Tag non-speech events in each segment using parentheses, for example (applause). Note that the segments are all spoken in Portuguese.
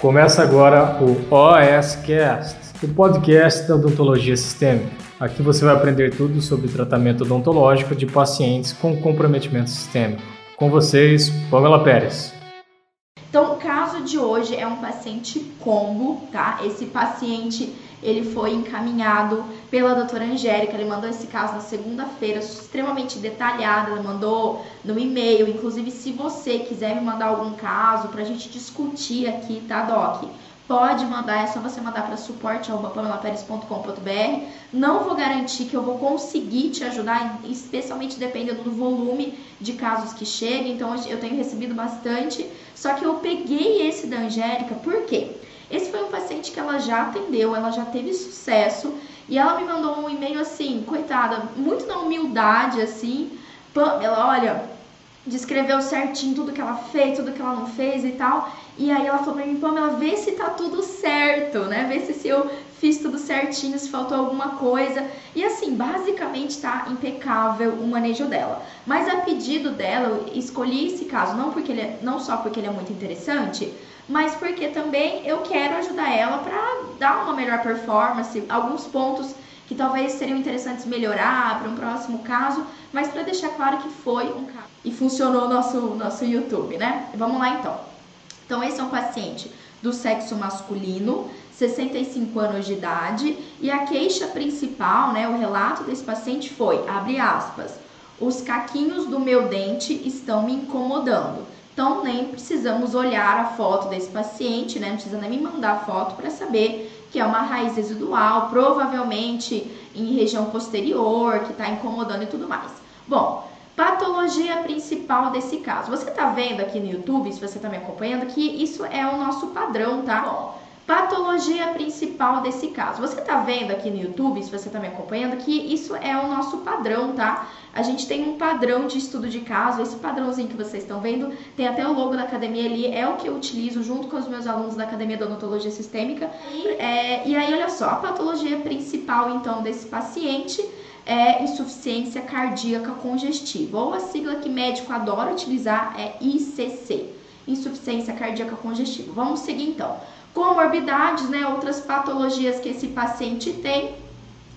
Começa agora o OSCast, o podcast da odontologia sistêmica. Aqui você vai aprender tudo sobre tratamento odontológico de pacientes com comprometimento sistêmico. Com vocês, Pamela Pérez. Então, o caso de hoje é um paciente combo, tá? Esse paciente ele foi encaminhado pela doutora Angélica, ele mandou esse caso na segunda-feira, extremamente detalhado, ela mandou no e-mail, inclusive se você quiser me mandar algum caso pra gente discutir aqui, tá, Doc? Pode mandar, é só você mandar para suporte.pamelaperes.com.br. Não vou garantir que eu vou conseguir te ajudar, especialmente dependendo do volume de casos que cheguem. Então eu tenho recebido bastante. Só que eu peguei esse da Angélica, por quê? Esse foi um paciente que ela já atendeu, ela já teve sucesso e ela me mandou um e-mail assim, coitada, muito na humildade assim. Ela, olha, descreveu certinho tudo que ela fez, tudo que ela não fez e tal. E aí ela falou pra mim, Pamela, vê se tá tudo certo, né? Vê se, se eu fiz tudo certinho, se faltou alguma coisa. E assim, basicamente tá impecável o manejo dela. Mas a pedido dela, eu escolhi esse caso não porque ele é, não só porque ele é muito interessante, mas porque também eu quero ajudar ela para dar uma melhor performance, alguns pontos que talvez seriam interessantes melhorar para um próximo caso, mas para deixar claro que foi um caso e funcionou nosso nosso YouTube, né? Vamos lá então. Então esse é um paciente do sexo masculino, 65 anos de idade, e a queixa principal, né, o relato desse paciente foi, abre aspas, os caquinhos do meu dente estão me incomodando. Então, nem precisamos olhar a foto desse paciente, né? Não precisa nem me mandar a foto para saber que é uma raiz residual, provavelmente em região posterior, que está incomodando e tudo mais. Bom, patologia principal desse caso. Você está vendo aqui no YouTube, se você está me acompanhando, que isso é o nosso padrão, tá? Bom, Patologia principal desse caso. Você tá vendo aqui no YouTube, se você tá me acompanhando, que isso é o nosso padrão, tá? A gente tem um padrão de estudo de caso, esse padrãozinho que vocês estão vendo, tem até o logo da academia ali, é o que eu utilizo junto com os meus alunos da Academia de Odontologia Sistêmica. E, é, e aí, olha só, a patologia principal, então, desse paciente é insuficiência cardíaca congestiva, ou a sigla que médico adora utilizar é ICC, insuficiência cardíaca congestiva. Vamos seguir então comorbidades, né, outras patologias que esse paciente tem.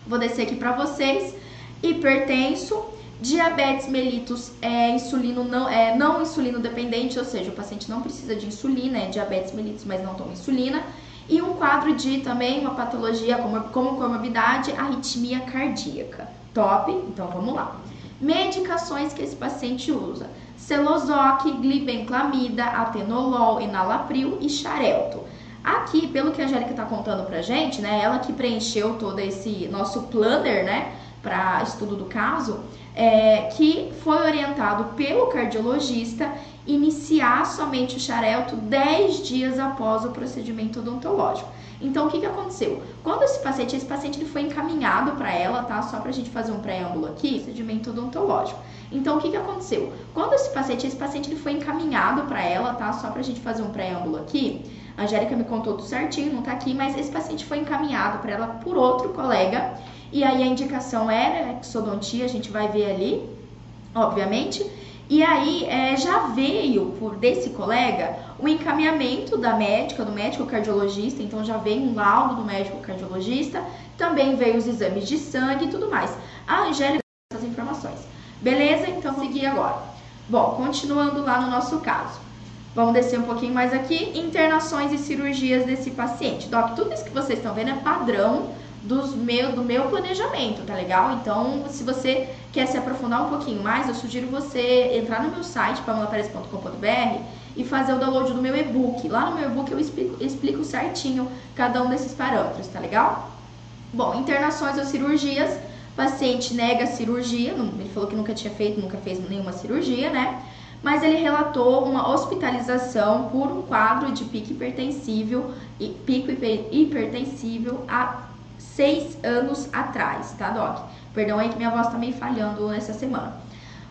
Vou descer aqui para vocês. Hipertenso, diabetes mellitus é insulino não é não insulino dependente, ou seja, o paciente não precisa de insulina, é diabetes mellitus, mas não toma insulina. E um quadro de também uma patologia como, como comorbidade, arritmia cardíaca. Top? Então vamos lá. Medicações que esse paciente usa: Celozoc, glibenclamida, atenolol, enalapril e xarelto. Aqui, pelo que a Angélica está contando pra gente, né, ela que preencheu todo esse nosso planner, né, para estudo do caso, é, que foi orientado pelo cardiologista iniciar somente o xarelto 10 dias após o procedimento odontológico. Então, o que, que aconteceu? Quando esse paciente, esse paciente ele foi encaminhado para ela, tá? Só para a gente fazer um preâmbulo aqui, procedimento odontológico. Então, o que, que aconteceu? Quando esse paciente, esse paciente ele foi encaminhado para ela, tá? Só para a gente fazer um preâmbulo aqui, a Angélica me contou tudo certinho, não tá aqui, mas esse paciente foi encaminhado para ela por outro colega. E aí a indicação era exodontia, a gente vai ver ali, obviamente. E aí é, já veio por desse colega o encaminhamento da médica, do médico cardiologista, então já veio um laudo do médico cardiologista, também veio os exames de sangue e tudo mais. A Angélica essas informações. Beleza? Então seguir agora. Bom, continuando lá no nosso caso. Vamos descer um pouquinho mais aqui. Internações e cirurgias desse paciente. Doc, tudo isso que vocês estão vendo é padrão dos meu, do meu planejamento, tá legal? Então, se você quer se aprofundar um pouquinho mais, eu sugiro você entrar no meu site, pamelapares.com.br e fazer o download do meu e-book. Lá no meu e-book eu explico, explico certinho cada um desses parâmetros, tá legal? Bom, internações ou cirurgias. Paciente nega cirurgia, ele falou que nunca tinha feito, nunca fez nenhuma cirurgia, né? Mas ele relatou uma hospitalização por um quadro de pico hipertensível, pico hipertensível há seis anos atrás, tá, Doc? Perdão aí que minha voz tá meio falhando nessa semana.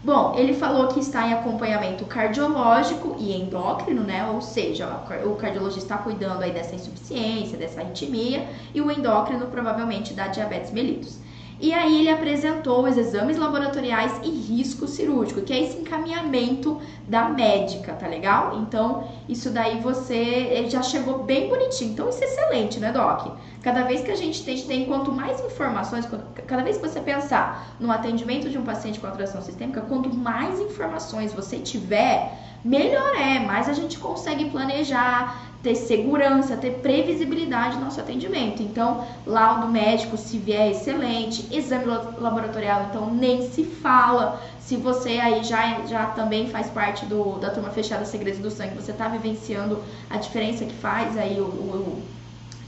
Bom, ele falou que está em acompanhamento cardiológico e endócrino, né? Ou seja, o cardiologista está cuidando aí dessa insuficiência, dessa arritmia, e o endócrino provavelmente da diabetes mellitus. E aí ele apresentou os exames laboratoriais e risco cirúrgico, que é esse encaminhamento da médica, tá legal? Então, isso daí você já chegou bem bonitinho. Então, isso é excelente, né, Doc? Cada vez que a gente tem, tem quanto mais informações, cada vez que você pensar no atendimento de um paciente com atração sistêmica, quanto mais informações você tiver, melhor é, mais a gente consegue planejar, ter segurança, ter previsibilidade no nosso atendimento. Então, laudo médico, se vier, excelente. Exame laboratorial, então, nem se fala. Se você aí já, já também faz parte do, da turma fechada Segredos do Sangue, você está vivenciando a diferença que faz aí o, o,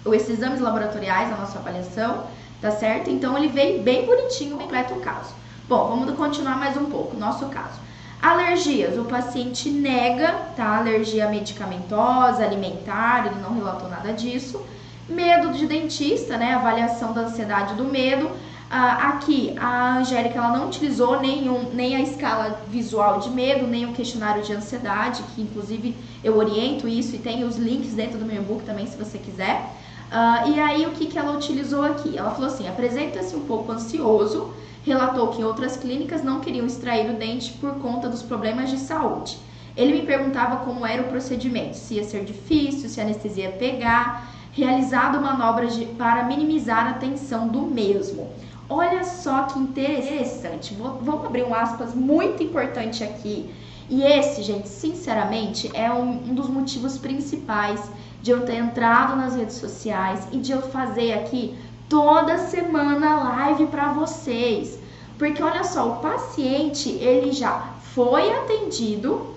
o, esses exames laboratoriais, a nossa avaliação, tá certo? Então, ele veio bem bonitinho, completo o caso. Bom, vamos continuar mais um pouco, nosso caso. Alergias, o paciente nega, tá? Alergia medicamentosa, alimentar, ele não relatou nada disso. Medo de dentista, né? Avaliação da ansiedade do medo. Ah, aqui, a Angélica ela não utilizou nenhum, nem a escala visual de medo, nem o questionário de ansiedade, que inclusive eu oriento isso e tem os links dentro do meu e-book também, se você quiser. Ah, e aí, o que, que ela utilizou aqui? Ela falou assim: apresenta-se um pouco ansioso, relatou que outras clínicas não queriam extrair o dente por conta dos problemas de saúde. Ele me perguntava como era o procedimento, se ia ser difícil, se a anestesia ia pegar, realizado manobras de, para minimizar a tensão do mesmo. Olha só que interessante. Vou, vamos abrir um aspas muito importante aqui. E esse, gente, sinceramente, é um, um dos motivos principais de eu ter entrado nas redes sociais e de eu fazer aqui toda semana live para vocês. Porque olha só, o paciente, ele já foi atendido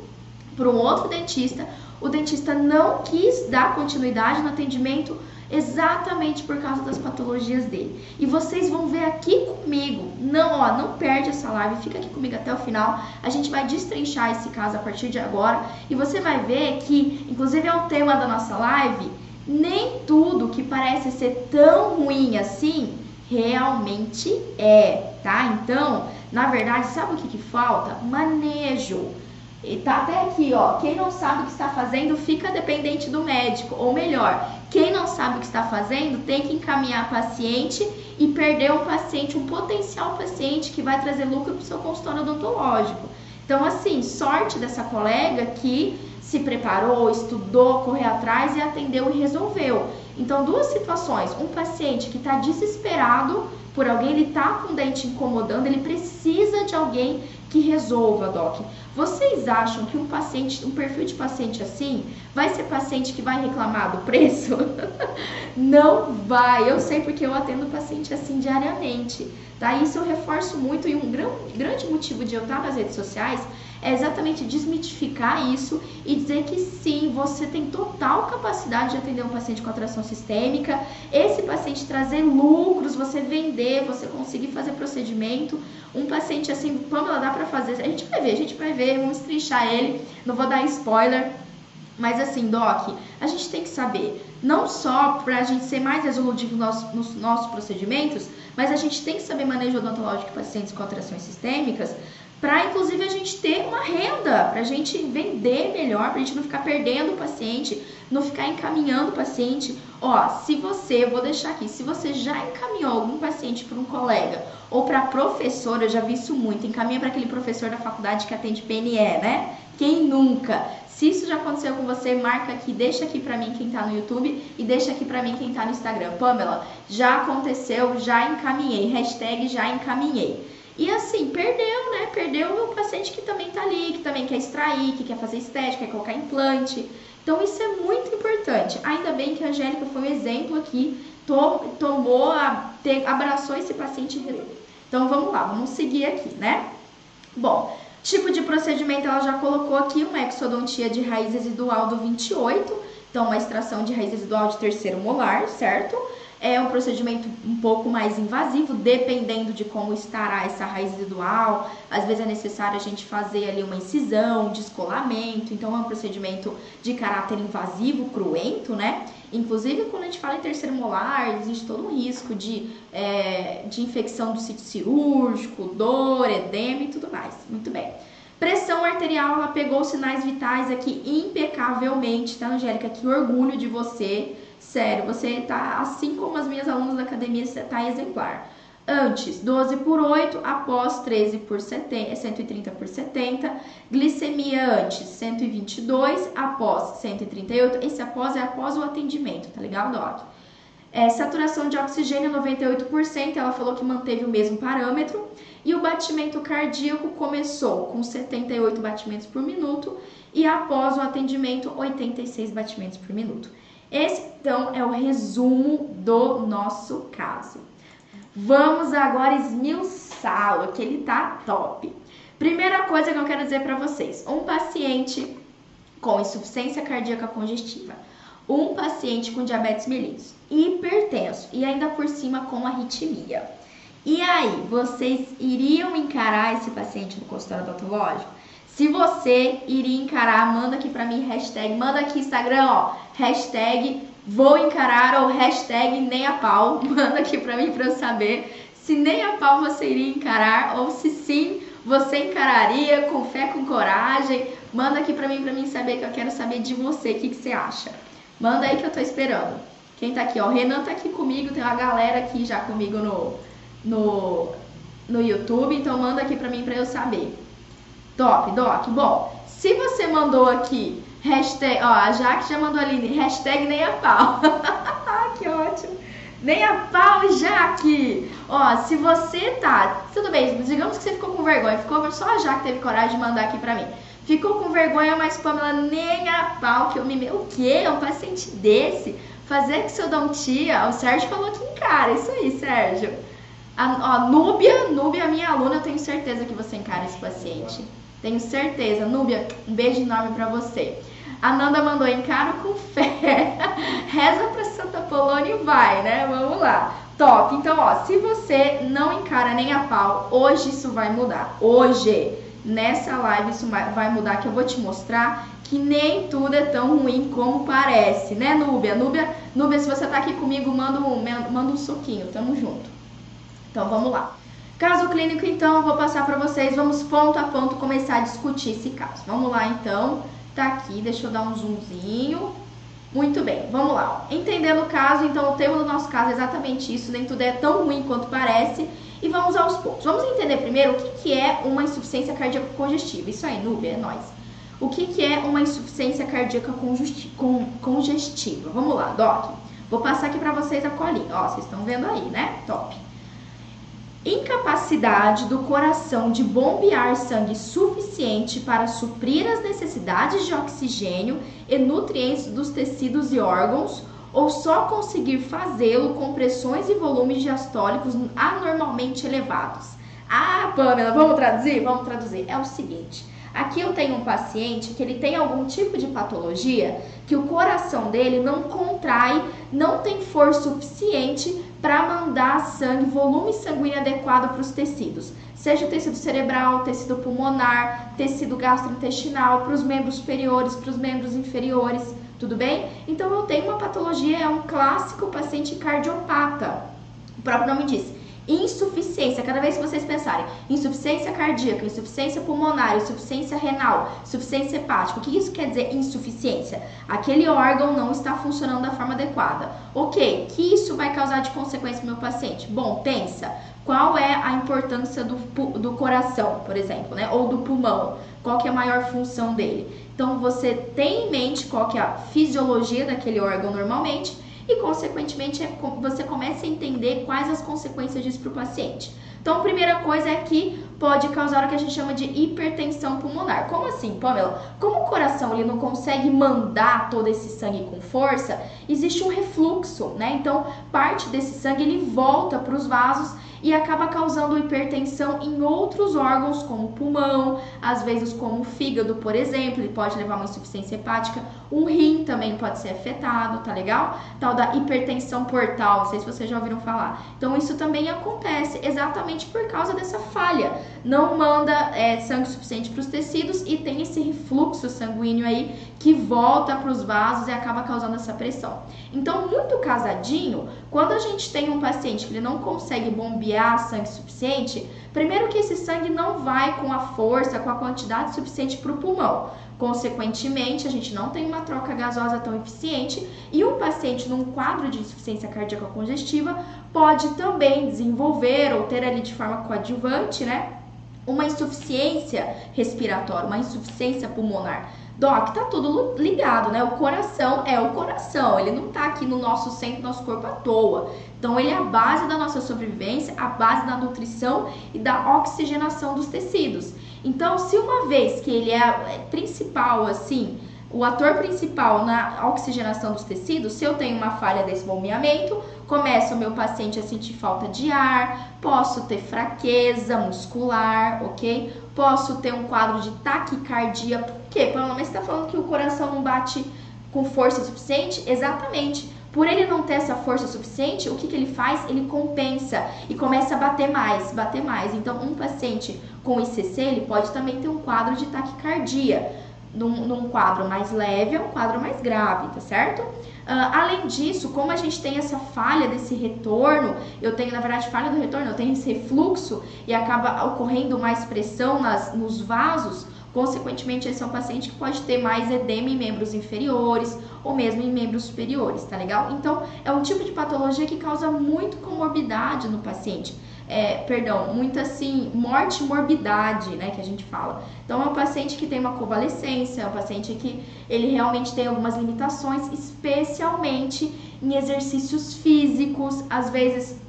por um outro dentista, o dentista não quis dar continuidade no atendimento exatamente por causa das patologias dele. E vocês vão ver aqui comigo. Não, ó, não perde essa live, fica aqui comigo até o final. A gente vai destrinchar esse caso a partir de agora e você vai ver que, inclusive é o tema da nossa live, nem tudo que parece ser tão ruim assim realmente é, tá? Então, na verdade, sabe o que, que falta? Manejo. E tá até aqui, ó. Quem não sabe o que está fazendo fica dependente do médico. Ou melhor, quem não sabe o que está fazendo tem que encaminhar paciente e perder um paciente, um potencial paciente que vai trazer lucro para o seu consultório odontológico. Então, assim, sorte dessa colega que se preparou, estudou, correu atrás e atendeu e resolveu. Então, duas situações: um paciente que está desesperado por alguém, ele está com o dente incomodando, ele precisa de alguém que resolva, Doc. Vocês acham que um paciente, um perfil de paciente assim, vai ser paciente que vai reclamar do preço? (laughs) Não vai. Eu sei porque eu atendo paciente assim diariamente. Tá? Isso eu reforço muito e um grande motivo de eu estar nas redes sociais é exatamente desmitificar isso e dizer que sim, você tem total capacidade de atender um paciente com atração sistêmica, esse paciente trazer lucros, você vender, você conseguir fazer procedimento. Um paciente assim, Pamela, dá pra fazer? A gente vai ver, a gente vai ver, vamos trinchar ele, não vou dar spoiler. Mas assim, Doc, a gente tem que saber, não só para a gente ser mais resolutivo nos, nos nossos procedimentos, mas a gente tem que saber manejo odontológico de pacientes com atrações sistêmicas, para inclusive a gente ter uma renda, para a gente vender melhor, para a gente não ficar perdendo o paciente, não ficar encaminhando o paciente. Ó, se você, vou deixar aqui, se você já encaminhou algum paciente para um colega ou para professor, eu já vi isso muito, encaminha para aquele professor da faculdade que atende PNE, né? Quem nunca? Se isso já aconteceu com você, marca aqui, deixa aqui pra mim quem tá no YouTube e deixa aqui pra mim quem tá no Instagram. Pamela, já aconteceu, já encaminhei. Hashtag já encaminhei. E assim, perdeu, né? Perdeu o paciente que também tá ali, que também quer extrair, que quer fazer estética, quer colocar implante. Então isso é muito importante. Ainda bem que a Angélica foi um exemplo aqui, tomou, abraçou esse paciente. Então vamos lá, vamos seguir aqui, né? Bom, Tipo de procedimento, ela já colocou aqui uma exodontia de raiz residual do 28, então uma extração de raiz residual de terceiro molar, certo? É um procedimento um pouco mais invasivo, dependendo de como estará essa raiz residual. Às vezes é necessário a gente fazer ali uma incisão, descolamento, então é um procedimento de caráter invasivo, cruento, né? Inclusive, quando a gente fala em terceiro molar, existe todo um risco de, é, de infecção do sítio cirúrgico, dor, edema e tudo mais. Muito bem. Pressão arterial, ela pegou os sinais vitais aqui impecavelmente, tá, Angélica? Que orgulho de você. Sério, você tá, assim como as minhas alunas da academia, você tá exemplar. Antes, 12 por 8, após 13 por 70, 130 por 70. Glicemia antes, 122, após 138. Esse após é após o atendimento, tá legal, Doc? É, saturação de oxigênio 98%, ela falou que manteve o mesmo parâmetro. E o batimento cardíaco começou com 78 batimentos por minuto e após o atendimento, 86 batimentos por minuto. Esse então é o resumo do nosso caso. Vamos agora esmiuçá-lo, que ele tá top. Primeira coisa que eu quero dizer para vocês: um paciente com insuficiência cardíaca congestiva, um paciente com diabetes mellitus, hipertenso e ainda por cima com arritmia. E aí, vocês iriam encarar esse paciente no consultório odontológico? Se você iria encarar, manda aqui para mim hashtag, manda aqui Instagram, ó, hashtag vou encarar ou hashtag nem a pau, (laughs) manda aqui para mim para eu saber se nem a pau você iria encarar ou se sim você encararia com fé, com coragem. Manda aqui para mim para mim saber que eu quero saber de você, o que, que você acha. Manda aí que eu tô esperando. Quem tá aqui, ó, o Renan tá aqui comigo, tem uma galera aqui já comigo no no no YouTube, então manda aqui para mim para eu saber. Top, Doc. Bom, se você mandou aqui hashtag, ó, a Jaque já mandou ali, hashtag nem a pau. (laughs) que ótimo. Nem a pau, Jaque. Ó, se você tá, tudo bem, digamos que você ficou com vergonha, ficou só a Jaque teve coragem de mandar aqui pra mim. Ficou com vergonha, mas Pamela, nem a pau, que eu me... O quê? Um paciente desse? Fazer que seu dom tia, o Sérgio falou que encara, isso aí, Sérgio. A, ó, Núbia, Núbia, é minha aluna, eu tenho certeza que você encara esse paciente. Tenho certeza. Núbia, um beijo enorme para você. A Nanda mandou encaro com fé. (laughs) Reza para Santa Polônia e vai, né? Vamos lá. Top. Então, ó, se você não encara nem a pau, hoje isso vai mudar. Hoje, nessa live, isso vai mudar, que eu vou te mostrar que nem tudo é tão ruim como parece, né, Núbia? Núbia, Núbia se você tá aqui comigo, manda um, manda um soquinho. Tamo junto. Então, vamos lá. Caso clínico, então, eu vou passar para vocês, vamos ponto a ponto começar a discutir esse caso. Vamos lá, então, tá aqui, deixa eu dar um zoomzinho. Muito bem, vamos lá. Entendendo o caso, então, o tema do nosso caso é exatamente isso, nem tudo é tão ruim quanto parece. E vamos aos pontos. Vamos entender primeiro o que, que é uma insuficiência cardíaca congestiva. Isso aí, Nubia, é nóis. O que, que é uma insuficiência cardíaca congestiva? Vamos lá, Doc. Vou passar aqui para vocês a colinha. Ó, vocês estão vendo aí, né? Top incapacidade do coração de bombear sangue suficiente para suprir as necessidades de oxigênio e nutrientes dos tecidos e órgãos, ou só conseguir fazê-lo com pressões e volumes diastólicos anormalmente elevados. Ah, Pamela, vamos traduzir? Vamos traduzir. É o seguinte: aqui eu tenho um paciente que ele tem algum tipo de patologia que o coração dele não contrai, não tem força suficiente para mandar sangue, volume sanguíneo adequado para os tecidos, seja tecido cerebral, tecido pulmonar, tecido gastrointestinal, para os membros superiores, para os membros inferiores, tudo bem? Então eu tenho uma patologia, é um clássico paciente cardiopata. O próprio nome diz, insuficiência, cada vez que vocês pensarem, insuficiência cardíaca, insuficiência pulmonar, insuficiência renal, insuficiência hepática, o que isso quer dizer insuficiência? Aquele órgão não está funcionando da forma adequada. Ok, que isso vai causar de consequência no meu paciente? Bom, pensa, qual é a importância do, do coração, por exemplo, né? Ou do pulmão? Qual que é a maior função dele? Então você tem em mente qual que é a fisiologia daquele órgão normalmente e, consequentemente, é você começa a entender quais as consequências disso para o paciente. Então, a primeira coisa é que pode causar o que a gente chama de hipertensão pulmonar. Como assim, Pamela? Como o coração ele não consegue mandar todo esse sangue com força, existe um refluxo, né? Então, parte desse sangue ele volta para os vasos e acaba causando hipertensão em outros órgãos, como o pulmão, às vezes como o fígado, por exemplo, ele pode levar uma insuficiência hepática, o rim também pode ser afetado, tá legal? Tal da hipertensão portal, não sei se vocês já ouviram falar. Então isso também acontece exatamente por causa dessa falha. Não manda é, sangue suficiente para os tecidos e tem esse refluxo sanguíneo aí que volta para os vasos e acaba causando essa pressão. Então, muito casadinho, quando a gente tem um paciente que ele não consegue bombear sangue suficiente, primeiro que esse sangue não vai com a força, com a quantidade suficiente para o pulmão. Consequentemente, a gente não tem uma troca gasosa tão eficiente e um paciente num quadro de insuficiência cardíaca congestiva pode também desenvolver ou ter ali de forma coadjuvante, né, uma insuficiência respiratória, uma insuficiência pulmonar. Doc, tá tudo ligado, né? O coração é o coração, ele não tá aqui no nosso centro, nosso corpo à toa. Então, ele é a base da nossa sobrevivência, a base da nutrição e da oxigenação dos tecidos. Então, se uma vez que ele é, é principal, assim, o ator principal na oxigenação dos tecidos, se eu tenho uma falha desse bombeamento, começa o meu paciente a sentir falta de ar, posso ter fraqueza muscular, ok? Posso ter um quadro de taquicardia. Por quê? Pelo menos está falando que o coração não bate com força suficiente? Exatamente. Por ele não ter essa força suficiente, o que, que ele faz? Ele compensa e começa a bater mais, bater mais. Então, um paciente com ICC, ele pode também ter um quadro de taquicardia num, num quadro mais leve a um quadro mais grave, tá certo? Uh, além disso, como a gente tem essa falha desse retorno, eu tenho, na verdade, falha do retorno, eu tenho esse refluxo e acaba ocorrendo mais pressão nas, nos vasos, consequentemente, esse é um paciente que pode ter mais edema em membros inferiores ou mesmo em membros superiores, tá legal? Então, é um tipo de patologia que causa muito comorbidade no paciente é, perdão, muita assim, morte morbidade, né, que a gente fala. Então, é um paciente que tem uma convalescência, é um paciente que ele realmente tem algumas limitações, especialmente em exercícios físicos, às vezes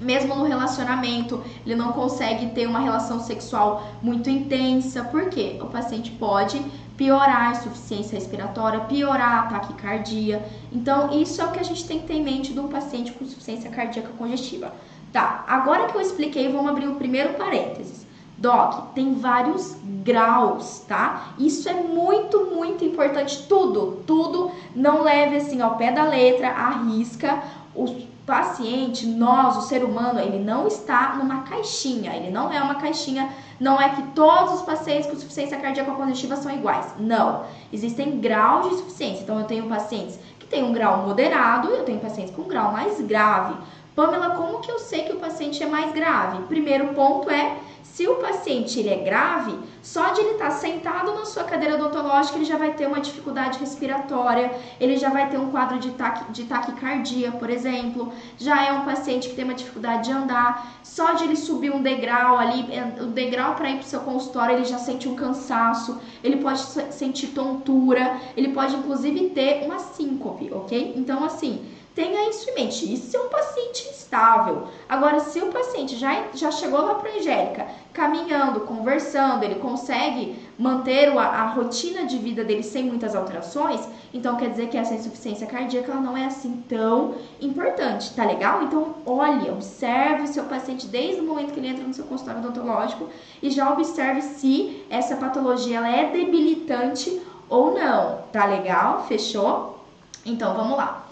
mesmo no relacionamento, ele não consegue ter uma relação sexual muito intensa, porque o paciente pode piorar a insuficiência respiratória, piorar a taquicardia. Então, isso é o que a gente tem que ter em mente de um paciente com insuficiência cardíaca congestiva. Tá, agora que eu expliquei, vamos abrir o primeiro parênteses. Doc, tem vários graus, tá? Isso é muito, muito importante. Tudo, tudo não leve assim ao pé da letra, arrisca. O paciente, nós, o ser humano, ele não está numa caixinha. Ele não é uma caixinha. Não é que todos os pacientes com insuficiência cardíaca congestiva são iguais. Não. Existem graus de insuficiência. Então, eu tenho pacientes que têm um grau moderado e eu tenho pacientes com um grau mais grave. Pamela, como que eu sei que o paciente é mais grave? Primeiro ponto é, se o paciente ele é grave, só de ele estar sentado na sua cadeira odontológica, ele já vai ter uma dificuldade respiratória, ele já vai ter um quadro de, taqui, de taquicardia, por exemplo, já é um paciente que tem uma dificuldade de andar, só de ele subir um degrau ali, o degrau para ir para o seu consultório, ele já sente um cansaço, ele pode sentir tontura, ele pode inclusive ter uma síncope, ok? Então, assim, Tenha isso em mente. Isso é um paciente instável. Agora, se o paciente já, já chegou lá para a Angélica, caminhando, conversando, ele consegue manter a, a, rotina de vida dele sem muitas alterações, então quer dizer que essa insuficiência cardíaca não é assim tão importante, tá legal? Então, olha, observe o seu paciente desde o momento que ele entra no seu consultório odontológico e já observe se essa patologia ela é debilitante ou não, tá legal? Fechou? Então, vamos lá.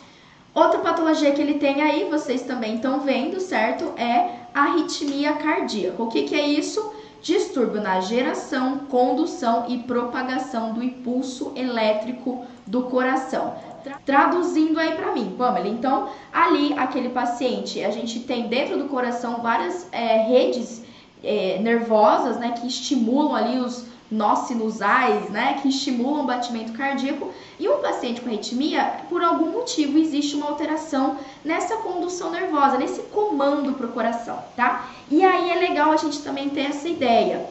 Outra patologia que ele tem aí, vocês também estão vendo, certo? É arritmia cardíaca. O que, que é isso? Distúrbio na geração, condução e propagação do impulso elétrico do coração. Traduzindo aí para mim, Pamela, então ali aquele paciente, a gente tem dentro do coração várias é, redes é, nervosas, né, que estimulam ali os nós sinusais, né, que estimulam o batimento cardíaco, e um paciente com arritmia, por algum motivo, existe uma alteração nessa condução nervosa, nesse comando para o coração, tá? E aí é legal a gente também ter essa ideia.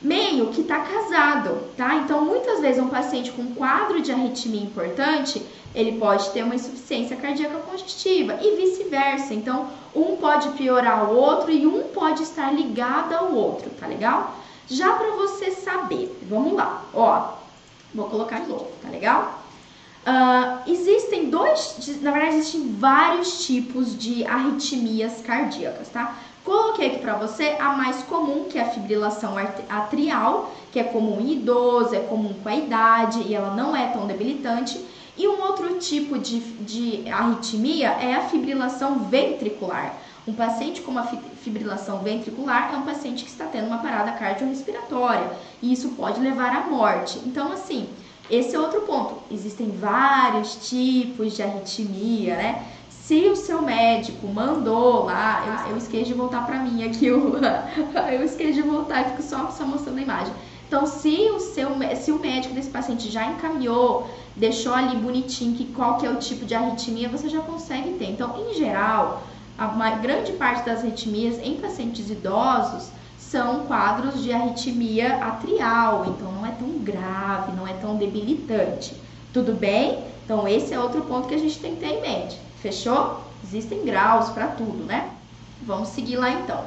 Meio que tá casado, tá? Então, muitas vezes um paciente com quadro de arritmia importante, ele pode ter uma insuficiência cardíaca congestiva e vice-versa. Então, um pode piorar o outro e um pode estar ligado ao outro, tá legal? Já para você saber, vamos lá, ó, vou colocar de novo, tá legal? Uh, existem dois, na verdade existem vários tipos de arritmias cardíacas, tá? Coloquei aqui para você a mais comum, que é a fibrilação atrial, que é comum em idoso, é comum com a idade e ela não é tão debilitante. E um outro tipo de, de arritmia é a fibrilação ventricular. Um paciente com uma fibrilação ventricular é um paciente que está tendo uma parada cardiorrespiratória e isso pode levar à morte. Então, assim, esse é outro ponto. Existem vários tipos de arritmia, né? Se o seu médico mandou lá, eu, eu esqueci de voltar para mim aqui, (laughs) eu, eu esqueci de voltar, fico só, só mostrando a imagem. Então, se o, seu, se o médico desse paciente já encaminhou, deixou ali bonitinho que qual que é o tipo de arritmia, você já consegue ter. Então, em geral, a grande parte das arritmias em pacientes idosos são quadros de arritmia atrial, então não é tão grave, não é tão debilitante. Tudo bem? Então, esse é outro ponto que a gente tem que ter em mente. Fechou? Existem graus para tudo, né? Vamos seguir lá então.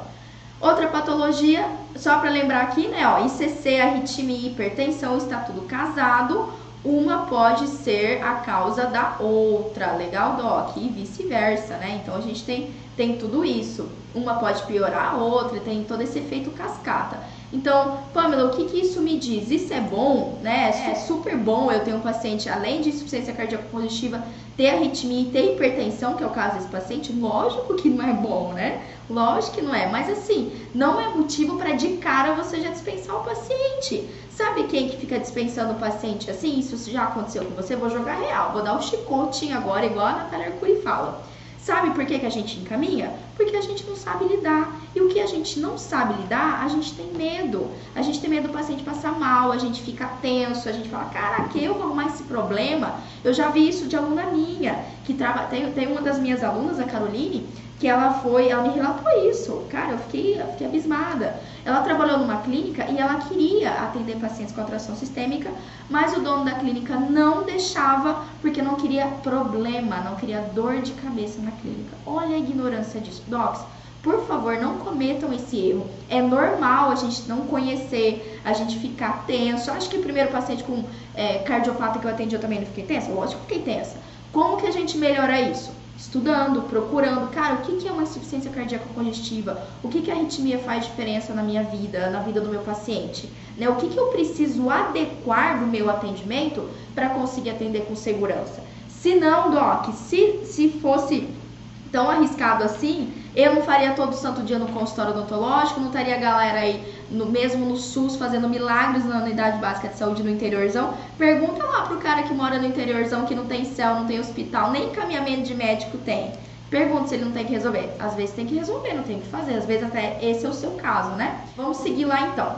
Outra patologia, só para lembrar aqui, né? Ó, ICC, arritmia e hipertensão está tudo casado. Uma pode ser a causa da outra, legal, Doc? E vice-versa, né? Então a gente tem, tem tudo isso. Uma pode piorar a outra, tem todo esse efeito cascata. Então, Pamela, o que, que isso me diz? Isso é bom, né? É super bom eu ter um paciente, além de insuficiência cardíaca congestiva, ter arritmia e ter hipertensão, que é o caso desse paciente? Lógico que não é bom, né? Lógico que não é. Mas assim, não é motivo para de cara você já dispensar o paciente. Sabe quem que fica dispensando o paciente assim? Isso já aconteceu com você? Vou jogar real, vou dar um chicotinho agora, igual a Natália Arcuri fala. Sabe por que, que a gente encaminha? Porque a gente não sabe lidar. E o que a gente não sabe lidar, a gente tem medo. A gente tem medo do paciente passar mal, a gente fica tenso, a gente fala, caraca, eu vou arrumar esse problema. Eu já vi isso de aluna minha, que traba... tem, tem uma das minhas alunas, a Caroline, que ela foi, ela me relatou isso. Cara, eu fiquei, eu fiquei abismada. Ela trabalhou numa clínica e ela queria atender pacientes com atração sistêmica, mas o dono da clínica não deixava porque não queria problema, não queria dor de cabeça na clínica. Olha a ignorância disso. Docs, por favor, não cometam esse erro. É normal a gente não conhecer, a gente ficar tenso. Acho que o primeiro paciente com é, cardiopata que eu atendi eu também não fiquei tensa. Lógico que fiquei tensa. Como que a gente melhora isso? Estudando, procurando, cara, o que, é uma insuficiência cardíaca congestiva? O que, que a arritmia faz diferença na minha vida, na vida do meu paciente? Né? O que, que eu preciso adequar do meu atendimento para conseguir atender com segurança? Se não, Doc, se, se fosse tão arriscado assim, eu não faria todo santo dia no consultório odontológico, não estaria a galera aí, no, mesmo no SUS, fazendo milagres na unidade básica de saúde no interiorzão. Pergunta lá pro cara que mora no interiorzão, que não tem céu, não tem hospital, nem encaminhamento de médico tem. Pergunta se ele não tem que resolver. Às vezes tem que resolver, não tem que fazer. Às vezes até esse é o seu caso, né? Vamos seguir lá então.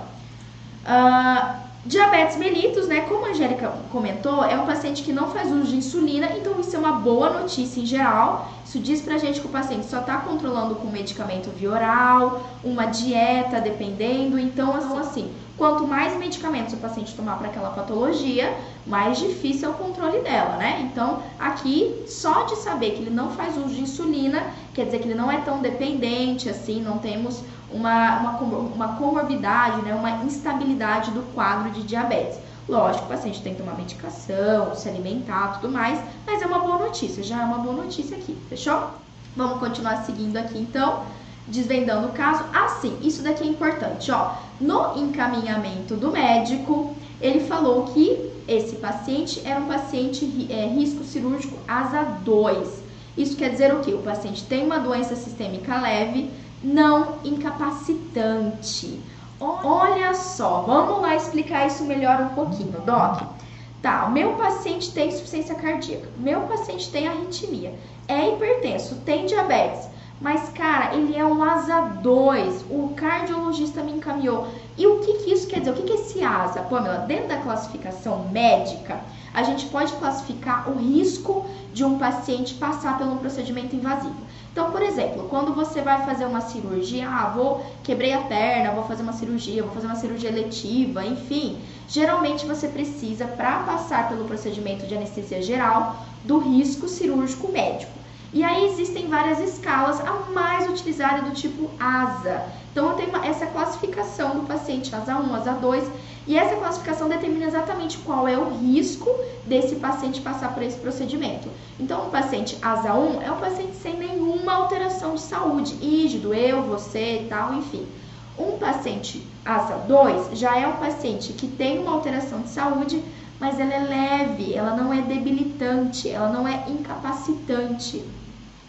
Uh, Diabetes mellitus, né, como a Angélica comentou, é um paciente que não faz uso de insulina, então isso é uma boa notícia em geral. Isso diz pra gente que o paciente só está controlando com medicamento via oral, uma dieta dependendo. Então, assim, quanto mais medicamentos o paciente tomar para aquela patologia, mais difícil é o controle dela, né? Então, aqui, só de saber que ele não faz uso de insulina, quer dizer que ele não é tão dependente, assim, não temos uma, uma, uma comorbidade, né, uma instabilidade do quadro de diabetes. Lógico, o paciente tem que tomar medicação, se alimentar, tudo mais, mas é uma boa notícia, já é uma boa notícia aqui, fechou? Vamos continuar seguindo aqui então, desvendando o caso. Ah, sim, isso daqui é importante, ó. No encaminhamento do médico, ele falou que esse paciente era um paciente é, risco cirúrgico asa 2. Isso quer dizer o que? O paciente tem uma doença sistêmica leve, não incapacitante. Olha só, vamos lá explicar isso melhor um pouquinho, Doc. Tá, meu paciente tem insuficiência cardíaca, meu paciente tem arritmia, é hipertenso, tem diabetes, mas cara, ele é um asa 2, o cardiologista me encaminhou. E o que, que isso quer dizer? O que, que é esse asa, Pamela? Dentro da classificação médica, a gente pode classificar o risco de um paciente passar por um procedimento invasivo. Então, por exemplo, quando você vai fazer uma cirurgia, ah, vou quebrei a perna, vou fazer uma cirurgia, vou fazer uma cirurgia eletiva, enfim, geralmente você precisa para passar pelo procedimento de anestesia geral do risco cirúrgico médico. E aí existem várias escalas, a mais utilizada é do tipo ASA. Então eu tenho essa classificação do paciente ASA 1, ASA 2, e essa classificação determina exatamente qual é o risco desse paciente passar por esse procedimento. Então, o paciente ASA 1 é um paciente sem nenhuma alteração de saúde, rígido, eu, você tal, enfim. Um paciente ASA 2 já é um paciente que tem uma alteração de saúde, mas ela é leve, ela não é debilitante, ela não é incapacitante.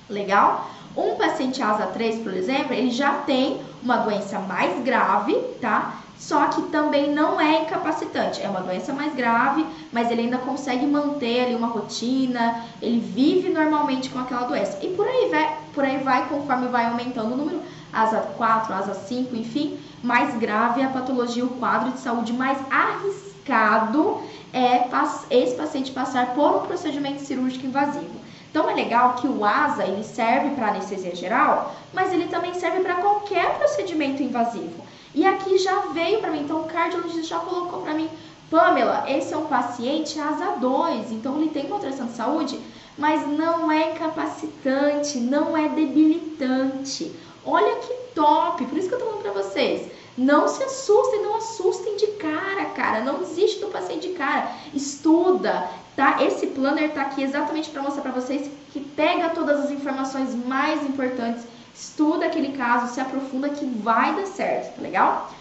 Legal? Um paciente ASA 3, por exemplo, ele já tem uma doença mais grave, tá? Só que também não é incapacitante, é uma doença mais grave, mas ele ainda consegue manter ali uma rotina, ele vive normalmente com aquela doença. E por aí vai, por aí vai conforme vai aumentando o número, asa 4, asa 5, enfim, mais grave é a patologia, o quadro de saúde mais arriscado é esse paciente passar por um procedimento cirúrgico invasivo. Então é legal que o ASA ele serve para anestesia geral, mas ele também serve para qualquer procedimento invasivo. E aqui já veio para mim, então o cardiologista já colocou para mim, Pamela, esse é um paciente ASA 2, então ele tem uma alteração de saúde, mas não é incapacitante, não é debilitante. Olha que top, por isso que eu tô falando para vocês. Não se assustem, não assustem de cara, cara. Não desiste do paciente de cara. Estuda, tá? Esse planner tá aqui exatamente para mostrar para vocês que pega todas as informações mais importantes, estuda aquele caso, se aprofunda que vai dar certo, tá legal?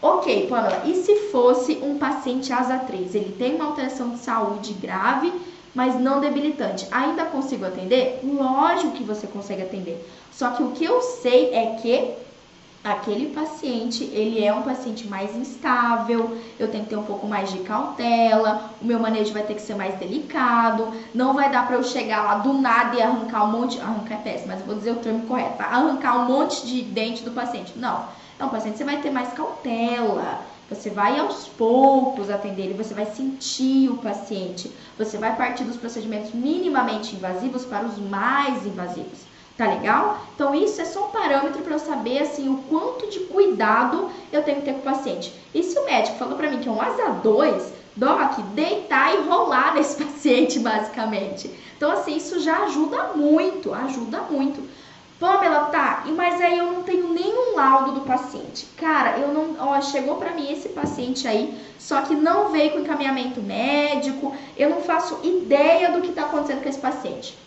Ok, Pamela, e se fosse um paciente asa 3? Ele tem uma alteração de saúde grave, mas não debilitante. Ainda consigo atender? Lógico que você consegue atender. Só que o que eu sei é que aquele paciente, ele é um paciente mais instável, eu tenho que ter um pouco mais de cautela, o meu manejo vai ter que ser mais delicado, não vai dar para eu chegar lá do nada e arrancar um monte, arrancar é péssimo, mas vou dizer o termo correto, tá? arrancar um monte de dente do paciente. Não, é um paciente você vai ter mais cautela, você vai aos poucos atender ele, você vai sentir o paciente, você vai partir dos procedimentos minimamente invasivos para os mais invasivos. Tá legal? Então isso é só um parâmetro para eu saber assim o quanto de cuidado eu tenho que ter com o paciente. E se o médico falou para mim que é um asa 2, doc, deitar e rolar nesse (laughs) paciente basicamente. Então assim, isso já ajuda muito, ajuda muito. Pamela, tá, mas aí eu não tenho nenhum laudo do paciente. Cara, eu não, ó, chegou para mim esse paciente aí, só que não veio com encaminhamento médico, eu não faço ideia do que tá acontecendo com esse paciente.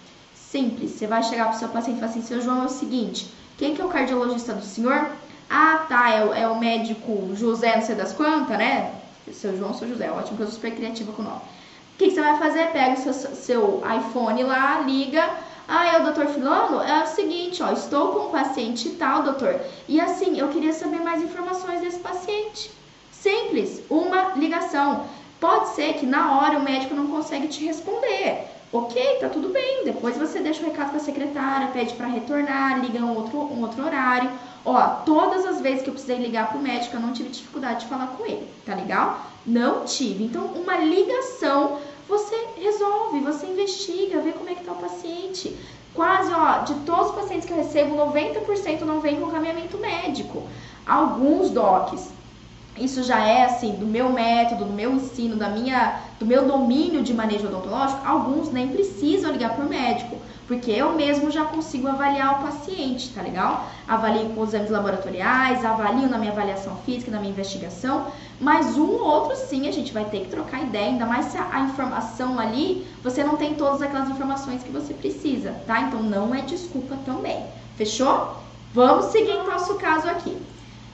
Simples. Você vai chegar para o seu paciente e falar assim: seu João, é o seguinte, quem que é o cardiologista do senhor? Ah, tá, é o, é o médico José, não sei das quantas, né? Seu João, seu José, ótimo, que eu sou super criativa com o nome. O que, que você vai fazer? Pega o seu, seu iPhone lá, liga. Ah, é o doutor Filano? É o seguinte, ó, estou com um paciente tal, doutor. E assim, eu queria saber mais informações desse paciente. Simples, uma ligação. Pode ser que na hora o médico não consegue te responder. Ok, tá tudo bem. Depois você deixa o recado com a secretária, pede para retornar, liga um outro, um outro horário. Ó, todas as vezes que eu precisei ligar pro médico, eu não tive dificuldade de falar com ele, tá legal? Não tive. Então, uma ligação você resolve, você investiga, vê como é que tá o paciente. Quase, ó, de todos os pacientes que eu recebo, 90% não vem com caminhamento médico. Alguns docs isso já é assim do meu método, do meu ensino, da minha, do meu domínio de manejo odontológico, alguns nem precisam ligar para o médico, porque eu mesmo já consigo avaliar o paciente, tá legal? Avalio com exames laboratoriais, avalio na minha avaliação física, na minha investigação, mas um ou outro sim a gente vai ter que trocar ideia, ainda mais se a, a informação ali, você não tem todas aquelas informações que você precisa, tá? Então não é desculpa também. Fechou? Vamos seguir o nosso caso aqui.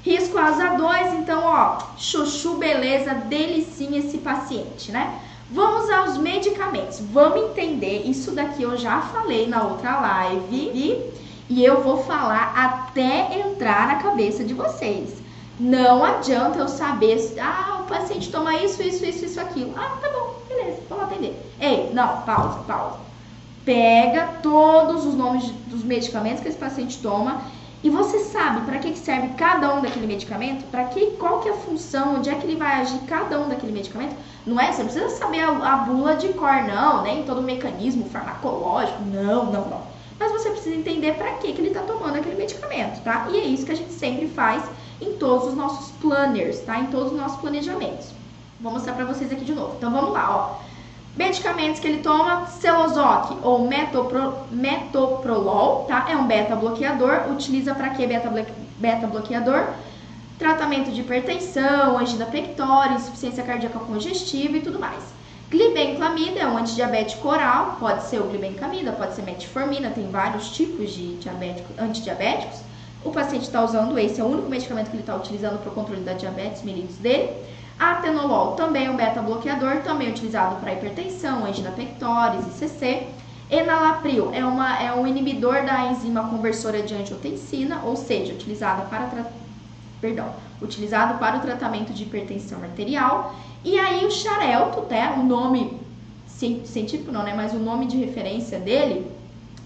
Risco asa 2, então, ó, chuchu, beleza, delicinha esse paciente, né? Vamos aos medicamentos. Vamos entender, isso daqui eu já falei na outra live e eu vou falar até entrar na cabeça de vocês. Não adianta eu saber, ah, o paciente toma isso, isso, isso, isso, aquilo. Ah, tá bom, beleza, vamos atender. Ei, não, pausa, pausa. Pega todos os nomes dos medicamentos que esse paciente toma e você sabe para que serve cada um daquele medicamento? Para que qual que é a função, onde é que ele vai agir cada um daquele medicamento? Não é, você não precisa saber a, a bula de cor não, nem todo o mecanismo farmacológico, não, não, não. Mas você precisa entender para que que ele está tomando aquele medicamento, tá? E é isso que a gente sempre faz em todos os nossos planners, tá? Em todos os nossos planejamentos. Vou mostrar para vocês aqui de novo. Então vamos lá, ó. Medicamentos que ele toma, Celozoc ou metopro, metoprolol, tá? É um beta-bloqueador. Utiliza para que beta-bloqueador? Tratamento de hipertensão, angina pectoris, insuficiência cardíaca congestiva e tudo mais. Glibenclamida é um antidiabético oral, pode ser o glibenclamida, pode ser metformina, tem vários tipos de antidiabéticos. O paciente está usando esse, é o único medicamento que ele está utilizando para o controle da diabetes mellitus dele. Atenolol também é um beta-bloqueador, também utilizado para hipertensão, angina pectoris, ICC. Enalapril é, uma, é um inibidor da enzima conversora de angiotensina, ou seja, utilizado para, perdão, utilizado para o tratamento de hipertensão arterial. E aí o xarelto, né, o nome científico não, né, mas o nome de referência dele,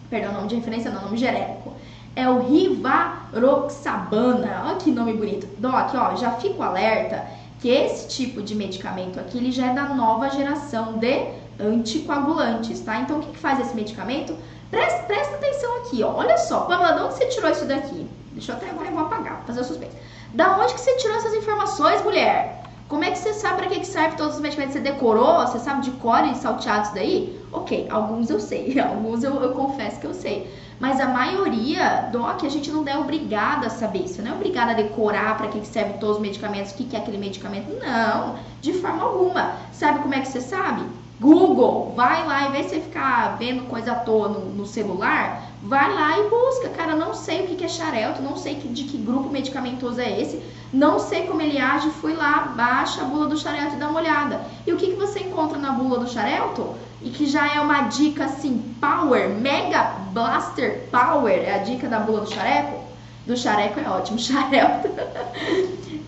perdão, nome de referência não, nome genérico, é o Rivaroxabana. Olha que nome bonito. Doc, ó, já fico alerta que esse tipo de medicamento aqui, ele já é da nova geração de anticoagulantes, tá? Então, o que, que faz esse medicamento? Presta, presta atenção aqui, ó. Olha só, Pamela, de onde você tirou isso daqui? Deixa eu até agora eu vou apagar, fazer o suspense. Da onde que você tirou essas informações, mulher? Como é que você sabe para que, que serve todos os medicamentos? Você decorou? Você sabe de cor e salteados daí? Ok, alguns eu sei, (laughs) alguns eu, eu confesso que eu sei. Mas a maioria, Doc, a gente não é obrigada a saber isso. Não é obrigada a decorar para que, que serve todos os medicamentos, o que, que é aquele medicamento. Não, de forma alguma. Sabe como é que você sabe? Google, vai lá, em vez de você ficar vendo coisa à toa no, no celular, vai lá e busca. Cara, não sei o que, é xarelto, não sei de que grupo medicamentoso é esse, não sei como ele age, fui lá, baixa a bula do xarelto e dá uma olhada. E o que, que você encontra na bula do xarelto? E que já é uma dica assim, power, mega blaster power, é a dica da bula do xareco. Do xareco é ótimo, (laughs) xarelto.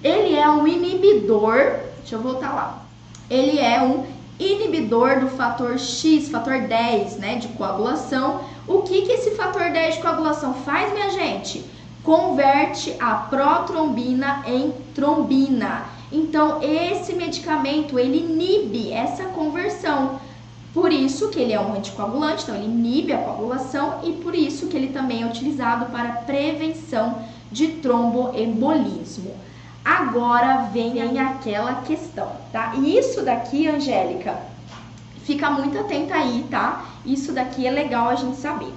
ele é um inibidor, deixa eu voltar lá. Ele é um inibidor do fator X, fator 10, né, de coagulação. O que, que esse fator 10 de coagulação faz, minha gente? Converte a protrombina em trombina. Então, esse medicamento, ele inibe essa conversão. Por isso que ele é um anticoagulante, então ele inibe a coagulação e por isso que ele também é utilizado para prevenção de tromboembolismo. Agora vem aquela questão, tá? E isso daqui, Angélica, fica muito atenta aí, tá? Isso daqui é legal a gente saber.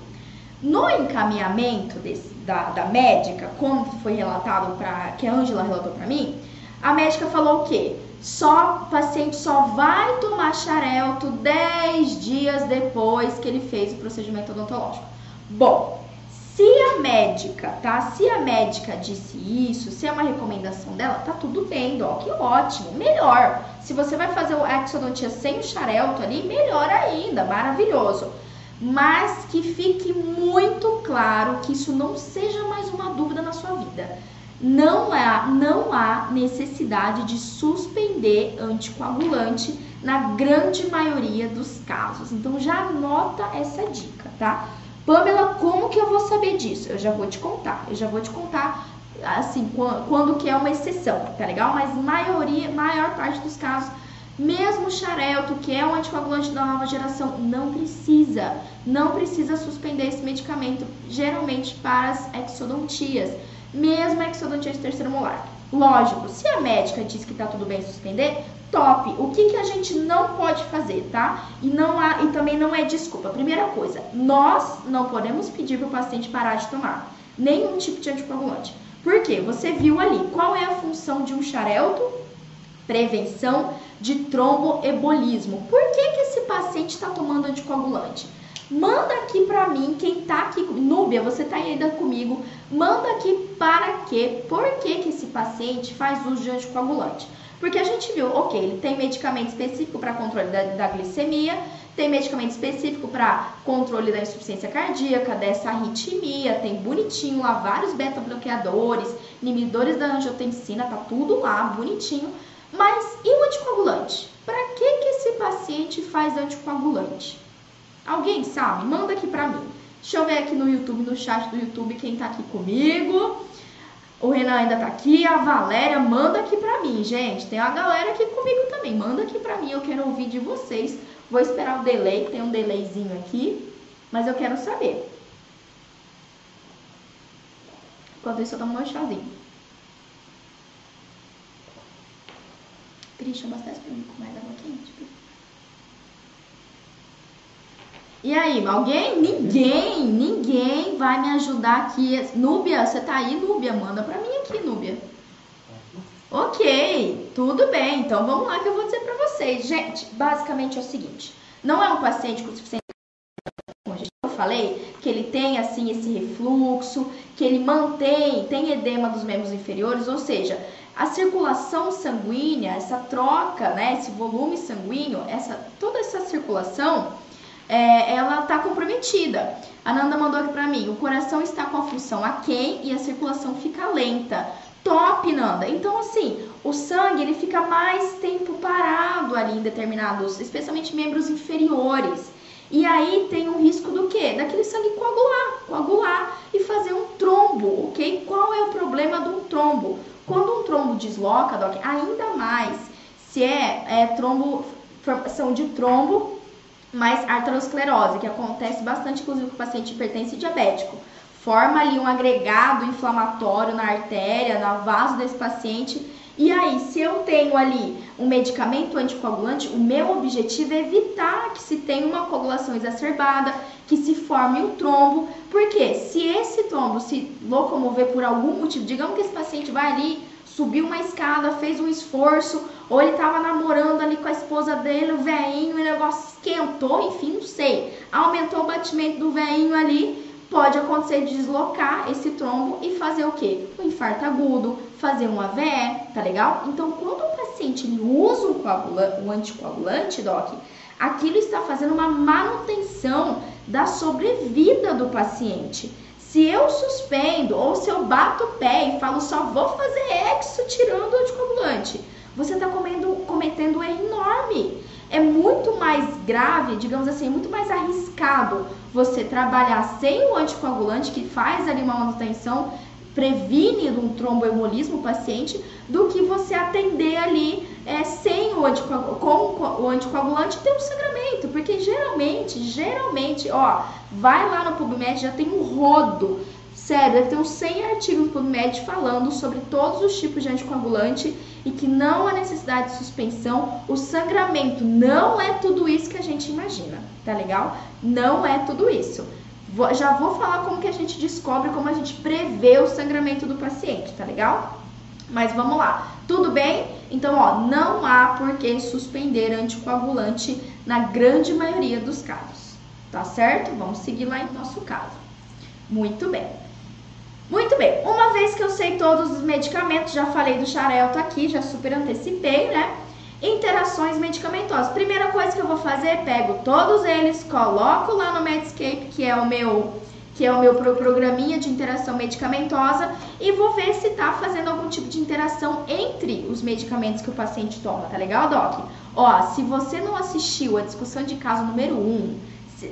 No encaminhamento desse, da, da médica, como foi relatado para que a Ângela relatou para mim, a médica falou o quê? Só o paciente só vai tomar xarelto 10 dias depois que ele fez o procedimento odontológico. Bom, se a médica, tá? Se a médica disse isso, se é uma recomendação dela, tá tudo bem, Doc, ótimo, melhor. Se você vai fazer o exodontia sem o xarelto ali, melhor ainda, maravilhoso. Mas que fique muito claro que isso não seja mais uma dúvida na sua vida. Não há, não há necessidade de suspender anticoagulante na grande maioria dos casos. Então já anota essa dica, tá? Pamela, como que eu vou saber disso? Eu já vou te contar. Eu já vou te contar assim quando, que é uma exceção, tá legal? Mas maioria, maior parte dos casos, mesmo o xarelto, que é um anticoagulante da nova geração, não precisa, não precisa suspender esse medicamento, geralmente para as exodontias, mesmo a exodontia de terceiro molar. Lógico, se a médica diz que tá tudo bem suspender, top. O que, que a gente não pode fazer, tá? E não há e também não é desculpa. Primeira coisa, nós não podemos pedir para o paciente parar de tomar nenhum tipo de anticoagulante. Por quê? Você viu ali qual é a função de um xarelto? Prevenção de tromboembolismo. Por que, que esse paciente está tomando anticoagulante? Manda aqui para mim, quem tá aqui, Núbia, você tá ainda comigo, manda aqui para quê, por que, que esse paciente faz uso de anticoagulante. Porque a gente viu, ok, ele tem medicamento específico para controle da, da, glicemia, tem medicamento específico para controle da insuficiência cardíaca, dessa arritmia, tem bonitinho lá vários beta-bloqueadores, inibidores da angiotensina, tá tudo lá, bonitinho. Mas e o anticoagulante? Para que, que esse paciente faz anticoagulante? Alguém sabe? Manda aqui para mim. Deixa eu ver aqui no YouTube, no chat do YouTube, quem tá aqui comigo. O Renan ainda tá aqui, a Valéria manda aqui pra mim, gente. Tem a galera aqui comigo também. Manda aqui pra mim, eu quero ouvir de vocês. Vou esperar o delay, tem um delayzinho aqui, mas eu quero saber. Enquanto isso, eu tomo meu chazinho. Christian, abastece pra mim com mais água quente. E aí, alguém? Ninguém, ninguém vai me ajudar aqui. Núbia, você tá aí, Núbia? Manda pra mim aqui, Núbia. Ok, tudo bem. Então vamos lá que eu vou dizer pra vocês. Gente, basicamente é o seguinte: não é um paciente com suficiente. Falei, que ele tem assim esse refluxo, que ele mantém, tem edema dos membros inferiores, ou seja, a circulação sanguínea, essa troca, né, esse volume sanguíneo, essa toda essa circulação é, ela está comprometida. A Nanda mandou aqui para mim, o coração está com a função aquém e a circulação fica lenta. Top, Nanda. Então, assim, o sangue ele fica mais tempo parado ali em determinados, especialmente membros inferiores. E aí tem um risco do quê? Daquele sangue coagular, coagular e fazer um trombo, ok? Qual é o problema do trombo? Quando um trombo desloca, Doc, ainda mais se é, é trombo, formação de trombo mais arteriosclerose, que acontece bastante, inclusive, com o paciente hipertenso e diabético. Forma ali um agregado inflamatório na artéria, na vaso desse paciente. E aí, se eu tenho ali um medicamento anticoagulante, o meu objetivo é evitar que se tenha uma coagulação exacerbada, que se forme um trombo, porque se esse trombo se locomover por algum motivo, digamos que esse paciente vai ali, subiu uma escada, fez um esforço, ou ele estava namorando ali com a esposa dele, o veinho, o negócio esquentou, enfim, não sei, aumentou o batimento do veinho ali, pode acontecer de deslocar esse trombo e fazer o quê? Um infarto agudo, fazer um AVE, tá legal? Então, quando o paciente ele usa um, um anticoagulante, doc, aquilo está fazendo uma manutenção da sobrevida do paciente. Se eu suspendo ou se eu bato o pé e falo só vou fazer exo tirando o anticoagulante, você está cometendo um erro enorme. É muito mais grave, digamos assim, muito mais arriscado você trabalhar sem o anticoagulante, que faz ali uma manutenção, previne um tromboembolismo o paciente, do que você atender ali é, sem o anticoagulante, com o anticoagulante ter um sangramento, porque geralmente, geralmente, ó, vai lá no PubMed, já tem um rodo, sério, deve ter uns 100 artigos no PubMed falando sobre todos os tipos de anticoagulante e que não há necessidade de suspensão, o sangramento não é tudo isso que a gente imagina, tá legal? Não é tudo isso. Vou, já vou falar como que a gente descobre, como a gente prevê o sangramento do paciente, tá legal? Mas vamos lá. Tudo bem? Então, ó, não há por que suspender anticoagulante na grande maioria dos casos. Tá certo? Vamos seguir lá em nosso caso. Muito bem. Muito bem. Uma vez que eu sei todos os medicamentos, já falei do xarelto aqui, já super antecipei, né? Interações medicamentosas. Primeira coisa que eu vou fazer, pego todos eles, coloco lá no Medscape, que é o meu que é o meu programinha de interação medicamentosa, e vou ver se está fazendo algum tipo de interação entre os medicamentos que o paciente toma, tá legal, Doc? Ó, se você não assistiu a discussão de caso número 1, um,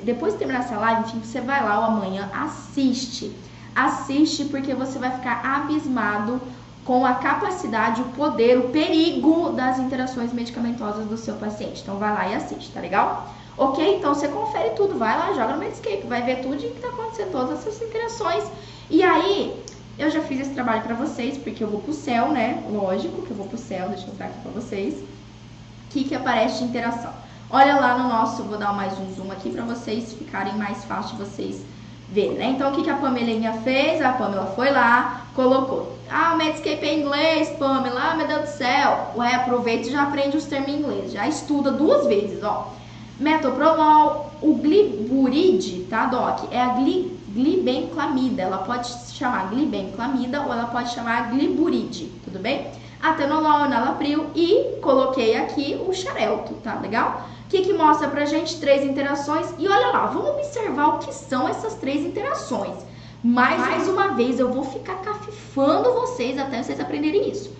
depois de terminar essa live, enfim, você vai lá ou amanhã, assiste. Assiste porque você vai ficar abismado com a capacidade, o poder, o perigo das interações medicamentosas do seu paciente. Então vai lá e assiste, tá legal? Ok? Então você confere tudo, vai lá, joga no Medscape, vai ver tudo o que está acontecendo, todas essas interações. E aí, eu já fiz esse trabalho para vocês, porque eu vou pro céu, né? Lógico que eu vou pro céu, deixa eu mostrar aqui para vocês. O que, que aparece de interação? Olha lá no nosso, vou dar mais um zoom aqui para vocês ficarem mais fácil vocês verem, né? Então, o que, que a Pamelinha fez? A Pamela foi lá, colocou. Ah, o Medscape é inglês, Pamela, ah, meu Deus do céu. Ué, aproveita e já aprende os termos em inglês. Já estuda duas vezes, ó. Metoprolol, o gliburide, tá, Doc? É a gli, glibenclamida. Ela pode se chamar glibenclamida ou ela pode chamar gliburide, tudo bem? Atenolol, nalapril e coloquei aqui o xarelto, tá legal? O que, que mostra pra gente? Três interações. E olha lá, vamos observar o que são essas três interações. Mais, Mais uma vez, eu vou ficar cafifando vocês até vocês aprenderem isso.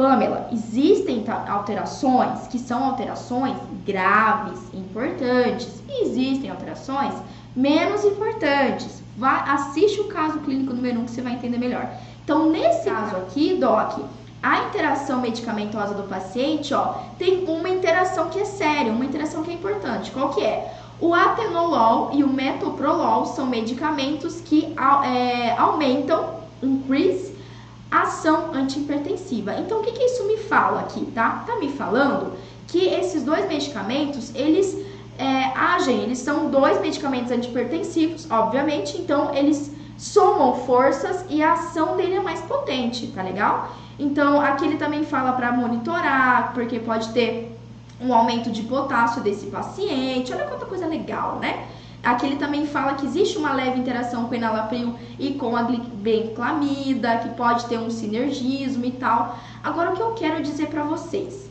Pamela, existem alterações que são alterações graves, importantes, e existem alterações menos importantes. Vai, assiste o caso clínico número 1 um que você vai entender melhor. Então, nesse caso aqui, Doc, a interação medicamentosa do paciente, ó, tem uma interação que é séria, uma interação que é importante. Qual que é? O atenolol e o metoprolol são medicamentos que é, aumentam, increase ação antihipertensiva. Então, o que, que isso me fala aqui, tá? Tá me falando que esses dois medicamentos, eles é, agem, eles são dois medicamentos antihipertensivos, obviamente, então eles somam forças e a ação dele é mais potente, tá legal? Então, aqui ele também fala para monitorar, porque pode ter um aumento de potássio desse paciente. Olha quanta coisa legal, né? Aqui ele também fala que existe uma leve interação com o enalapril e com a glibenclamida, que pode ter um sinergismo e tal. Agora, o que eu quero dizer para vocês?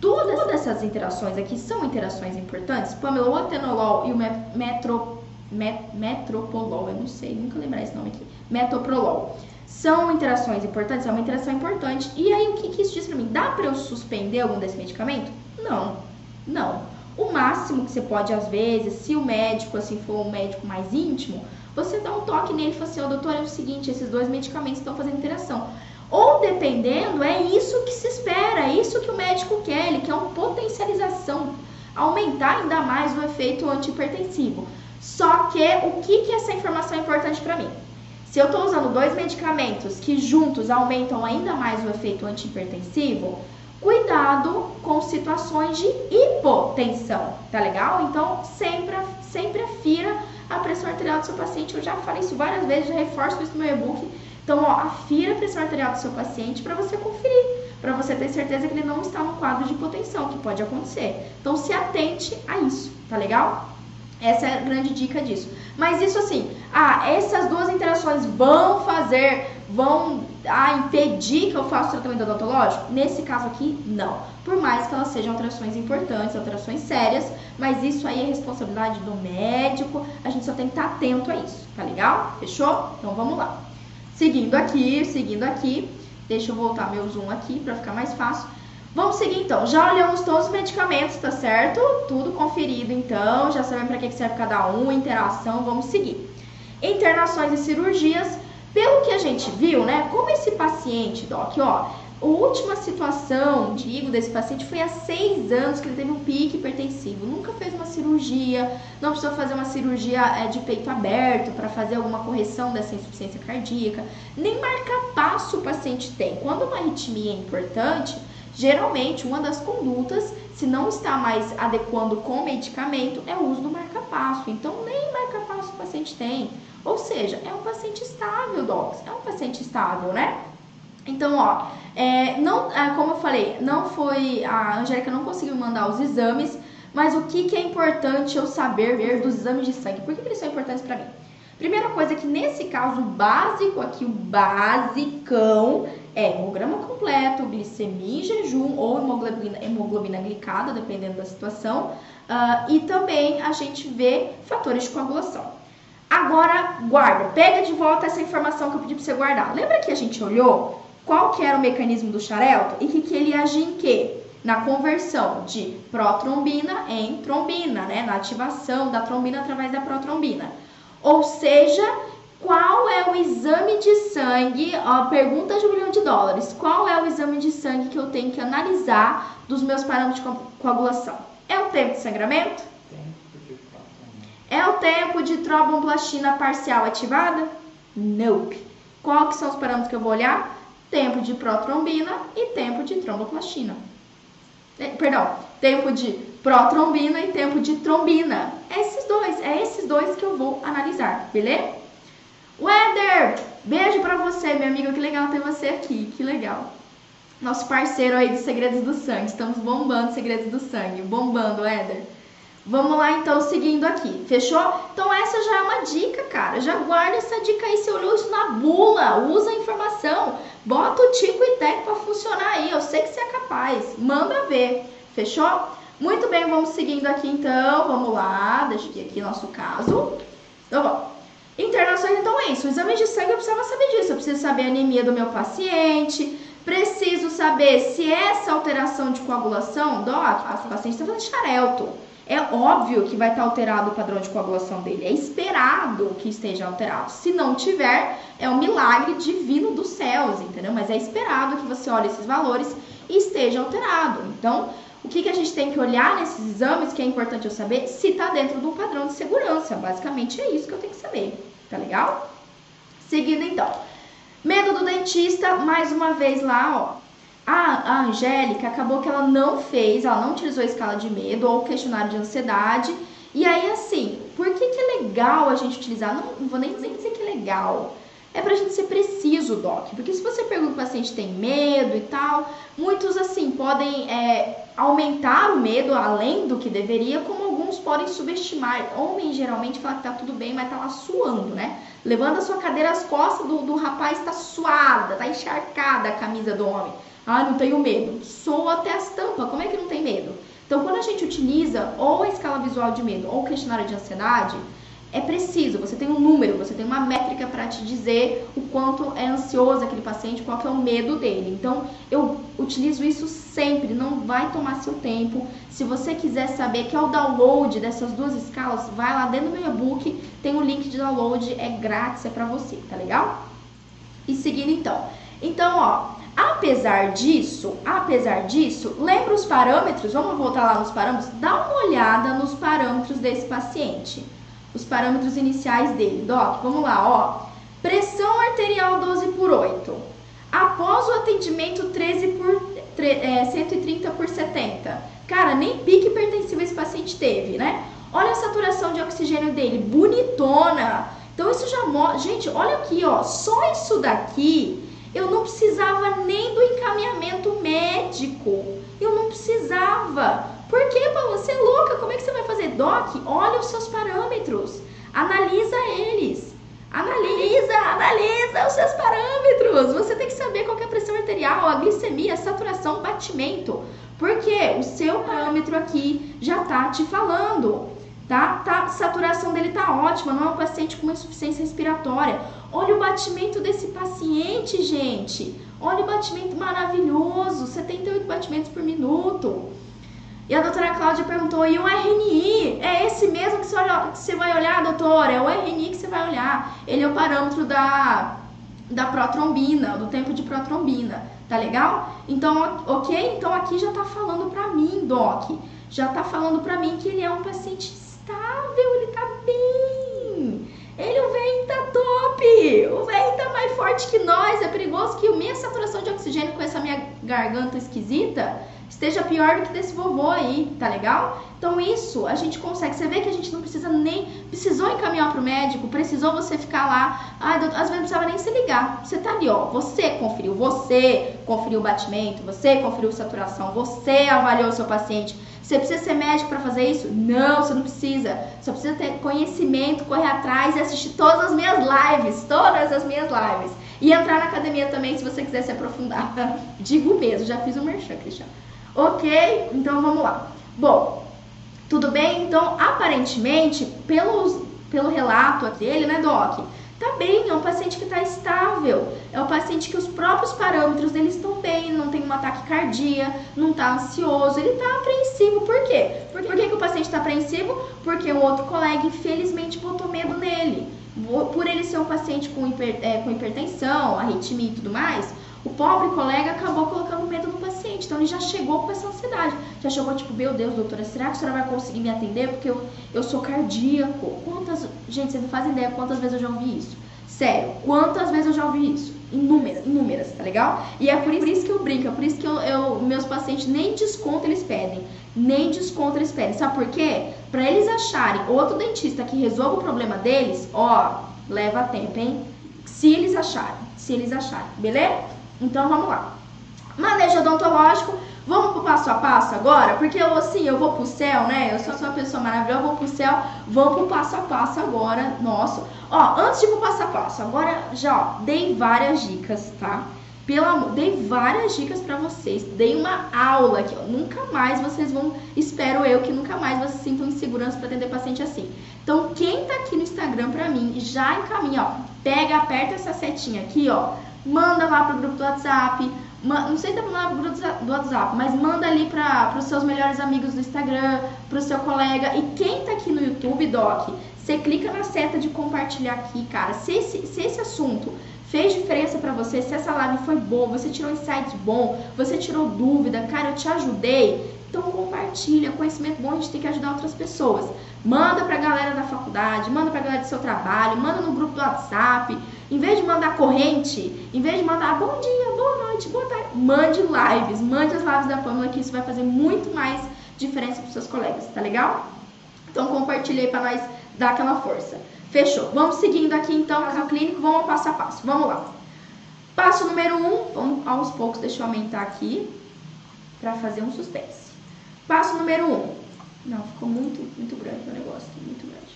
Todas essas interações aqui são interações importantes. Pamela, o atenolol e o metro, met, metropolol, eu não sei, nunca lembrar esse nome aqui, metoprolol. São interações importantes, é uma interação importante. E aí, o que, que isso diz para mim? Dá para eu suspender algum desse medicamento? Não, não. O máximo que você pode, às vezes, se o médico assim for um médico mais íntimo, você dá um toque nele e fala assim, ó, oh, doutor, é o seguinte, esses dois medicamentos estão fazendo interação. Ou dependendo, é isso que se espera, é isso que o médico quer, ele quer uma potencialização, aumentar ainda mais o efeito antihipertensivo. Só que o que, que essa informação é importante para mim? Se eu estou usando dois medicamentos que juntos aumentam ainda mais o efeito antihipertensivo, cuidado com situações de hipotensão, tá legal? Então, sempre, sempre afira a pressão arterial do seu paciente. Eu já falei isso várias vezes, já reforço isso no meu e-book. Então, ó, afira a pressão arterial do seu paciente para você conferir, para você ter certeza que ele não está no quadro de hipotensão, que pode acontecer. Então, se atente a isso, tá legal? Essa é a grande dica disso. Mas isso assim, ah, essas duas interações vão fazer, vão ah, impedir que eu faça tratamento odontológico? Nesse caso aqui, não. Por mais que elas sejam alterações importantes, alterações sérias, mas isso aí é responsabilidade do médico, a gente só tem que estar atento a isso, tá legal? Fechou? Então vamos lá. Seguindo aqui, seguindo aqui, deixa eu voltar meu zoom aqui para ficar mais fácil. Vamos seguir então. Já olhamos todos os medicamentos, tá certo? Tudo conferido então, já sabemos para que serve cada um, interação, vamos seguir. Internações e cirurgias, pelo que a gente viu, né? Como esse paciente, Doc, ó, a última situação, digo, desse paciente foi há seis anos que ele teve um pique hipertensivo. Nunca fez uma cirurgia, não precisou fazer uma cirurgia é, de peito aberto para fazer alguma correção dessa insuficiência cardíaca. Nem marca-passo o paciente tem. Quando uma arritmia é importante, Geralmente, uma das condutas, se não está mais adequando com medicamento, é o uso do marca-passo. Então, nem marca-passo o paciente tem. Ou seja, é um paciente estável, docs. É um paciente estável, né? Então, ó, é, não, é, como eu falei, não foi. A Angélica não conseguiu mandar os exames, mas o que, que é importante eu saber ver dos exames de sangue? Por que, que eles são importantes para mim? Primeira coisa é que nesse caso, o básico aqui, o basicão, é hemograma completo, glicemia em jejum ou hemoglobina, hemoglobina glicada, dependendo da situação. Uh, e também a gente vê fatores de coagulação. Agora, guarda, pega de volta essa informação que eu pedi para você guardar. Lembra que a gente olhou qual que era o mecanismo do xarelto e que, que ele agia em quê? Na conversão de protrombina em trombina, né? Na ativação da trombina através da protrombina. Ou seja, qual é o exame de sangue? Ó, pergunta de um milhão de dólares. Qual é o exame de sangue que eu tenho que analisar dos meus parâmetros de coagulação? É o tempo de sangramento? É o tempo de tromboplastina parcial ativada? Nope. Qual que são os parâmetros que eu vou olhar? Tempo de protrombina e tempo de tromboplastina. É, perdão, tempo de protrombina e tempo de trombina. Esses dois, é esses dois que eu vou analisar, beleza? Wender, beijo pra você, meu amigo. Que legal ter você aqui. Que legal. Nosso parceiro aí dos Segredos do Sangue. Estamos bombando Segredos do Sangue. Bombando, Wender. Vamos lá, então, seguindo aqui. Fechou? Então, essa já é uma dica, cara. Já guarda essa dica aí. Você olhou isso na bula. Usa a informação. Bota o Tico e Tec pra funcionar aí. Eu sei que você é capaz. Manda ver. Fechou? Muito bem, vamos seguindo aqui, então. Vamos lá. Deixa eu ver aqui nosso caso. Então, vamos. Internações, então é isso. O exame de sangue eu precisava saber disso. Eu preciso saber a anemia do meu paciente. Preciso saber se essa alteração de coagulação, doc, o paciente está fazendo xarelto. É óbvio que vai estar alterado o padrão de coagulação dele. É esperado que esteja alterado. Se não tiver, é um milagre divino dos céus, entendeu? Mas é esperado que você olhe esses valores e esteja alterado. Então, o que, que a gente tem que olhar nesses exames, que é importante eu saber, se está dentro de um padrão de segurança. Basicamente é isso que eu tenho que saber. Tá legal? Seguindo então. Medo do dentista, mais uma vez lá, ó. A, a Angélica acabou que ela não fez, ela não utilizou a escala de medo ou questionário de ansiedade. E aí, assim, por que, que é legal a gente utilizar? Não, não vou nem dizer que é legal. É pra gente ser preciso, Doc. Porque se você pergunta o paciente tem medo e tal, muitos, assim, podem é, aumentar o medo além do que deveria, como alguns podem subestimar. Homem geralmente fala que tá tudo bem, mas tá lá suando, né? Levando a sua cadeira, as costas do, do rapaz tá suada, tá encharcada a camisa do homem. Ah, não tenho medo. Soa até as tampas, como é que não tem medo? Então, quando a gente utiliza ou a escala visual de medo ou o questionário de ansiedade, é preciso, você tem um número, você tem uma métrica para te dizer o quanto é ansioso aquele paciente, qual é o medo dele. Então, eu utilizo isso sempre, não vai tomar seu tempo. Se você quiser saber que é o download dessas duas escalas, vai lá dentro do meu e-book, tem o um link de download, é grátis, é para você, tá legal? E seguindo então. Então, ó, apesar disso, apesar disso, lembra os parâmetros? Vamos voltar lá nos parâmetros? Dá uma olhada nos parâmetros desse paciente os parâmetros iniciais dele. Doc, vamos lá, ó. Pressão arterial 12 por 8. Após o atendimento 13 por é, 130 por 70. Cara, nem pique hipertensivo esse paciente teve, né? Olha a saturação de oxigênio dele, bonitona. Então isso já mostra, gente, olha aqui, ó, só isso daqui eu não precisava nem do encaminhamento médico. Eu não precisava. Por que, Paula? Você é louca? Como é que você vai fazer? Doc, olha os seus parâmetros. Analisa eles. Analisa, analisa os seus parâmetros. Você tem que saber qual é a pressão arterial, a glicemia, a saturação, batimento. Porque o seu parâmetro aqui já tá te falando. Tá? tá? Saturação dele tá ótima, não é um paciente com insuficiência respiratória. Olha o batimento desse paciente, gente. Olha o batimento maravilhoso, 78 batimentos por minuto. E a doutora Cláudia perguntou: e o RNI? É esse mesmo que você, vai olhar, doutora? É o RNI que você vai olhar. Ele é o parâmetro da, da protrombina, do tempo de protrombina. Tá legal? Então, ok? Então aqui já tá falando pra mim, Doc. Já tá falando pra mim que ele é um paciente estável, ele tá bem. Ele, o velho tá top! O velho tá mais forte que nós. É perigoso que minha saturação de oxigênio com essa minha garganta esquisita esteja pior do que desse vovô aí, tá legal? Então isso a gente consegue. Você vê que a gente não precisa nem precisou encaminhar para o médico, precisou você ficar lá. Ai, doutor, às vezes não precisava nem se ligar. Você tá ali, ó. Você conferiu, você conferiu o batimento, você conferiu a saturação, você avaliou o seu paciente. Você precisa ser médico para fazer isso? Não, você não precisa. Só precisa ter conhecimento, correr atrás e assistir todas as minhas lives, todas as minhas lives. E entrar na academia também se você quiser se aprofundar. (laughs) Digo mesmo, já fiz o um merchan, Cristiano. Ok? Então vamos lá. Bom, tudo bem? Então, aparentemente, pelos, pelo relato dele, né, Doc? Tá bem, é um paciente que está estável, é um paciente que os próprios parâmetros dele estão bem, não tem um ataque cardíaco, não está ansioso, ele está apreensivo. Por quê? Por que, Por que, que o paciente está apreensivo? Porque um outro colega, infelizmente, botou medo nele. Por ele ser um paciente com, hiper, é, com hipertensão, arritmia e tudo mais, o pobre colega acabou colocando medo no paciente. Então ele já chegou com essa ansiedade. Já chegou tipo, meu Deus, doutora, será que a senhora vai conseguir me atender? Porque eu, eu sou cardíaco. Quantas. Gente, vocês não fazem ideia quantas vezes eu já ouvi isso. Sério, quantas vezes eu já ouvi isso? Inúmeras, inúmeras, tá legal? E é por isso que eu brinco, é por isso que eu, eu meus pacientes nem desconto eles pedem. Nem desconto eles pedem. Sabe por quê? Pra eles acharem outro dentista que resolva o problema deles, ó, leva tempo, hein? Se eles acharem, se eles acharem, beleza? Então vamos lá. Manejo odontológico, vamos pro passo a passo agora, porque eu assim, eu vou pro céu, né? Eu sou uma pessoa maravilhosa, eu vou pro céu, vamos pro passo a passo agora, nosso. Ó, antes de ir pro passo a passo, agora já, ó, dei várias dicas, tá? Pelo amor, dei várias dicas para vocês, dei uma aula ó. Nunca mais vocês vão, espero eu que nunca mais vocês sintam insegurança para atender paciente assim. Então, quem tá aqui no Instagram para mim, já encaminha, ó. Pega, aperta essa setinha aqui, ó manda lá pro grupo do WhatsApp, não sei se pra mandar pro grupo do WhatsApp, mas manda ali para os seus melhores amigos do Instagram, pro seu colega. E quem tá aqui no YouTube, Doc, você clica na seta de compartilhar aqui, cara. Se esse, se esse assunto fez diferença para você, se essa live foi boa, você tirou insights bom, você tirou dúvida, cara, eu te ajudei, então compartilha, conhecimento bom, a gente tem que ajudar outras pessoas. Manda pra galera da faculdade, manda pra galera do seu trabalho, manda no grupo do WhatsApp. Em vez de mandar corrente, em vez de mandar bom dia, boa noite, boa tarde, mande lives, mande as lives da Pamela que isso vai fazer muito mais diferença para seus colegas, tá legal? Então compartilhei para nós dar aquela força. Fechou. Vamos seguindo aqui então, caso clínico, vamos ao passo a passo. Vamos lá. Passo número 1, um, vamos aos poucos, deixa eu aumentar aqui para fazer um suspense. Passo número 1. Um. Não, ficou muito, muito grande o negócio, muito grande.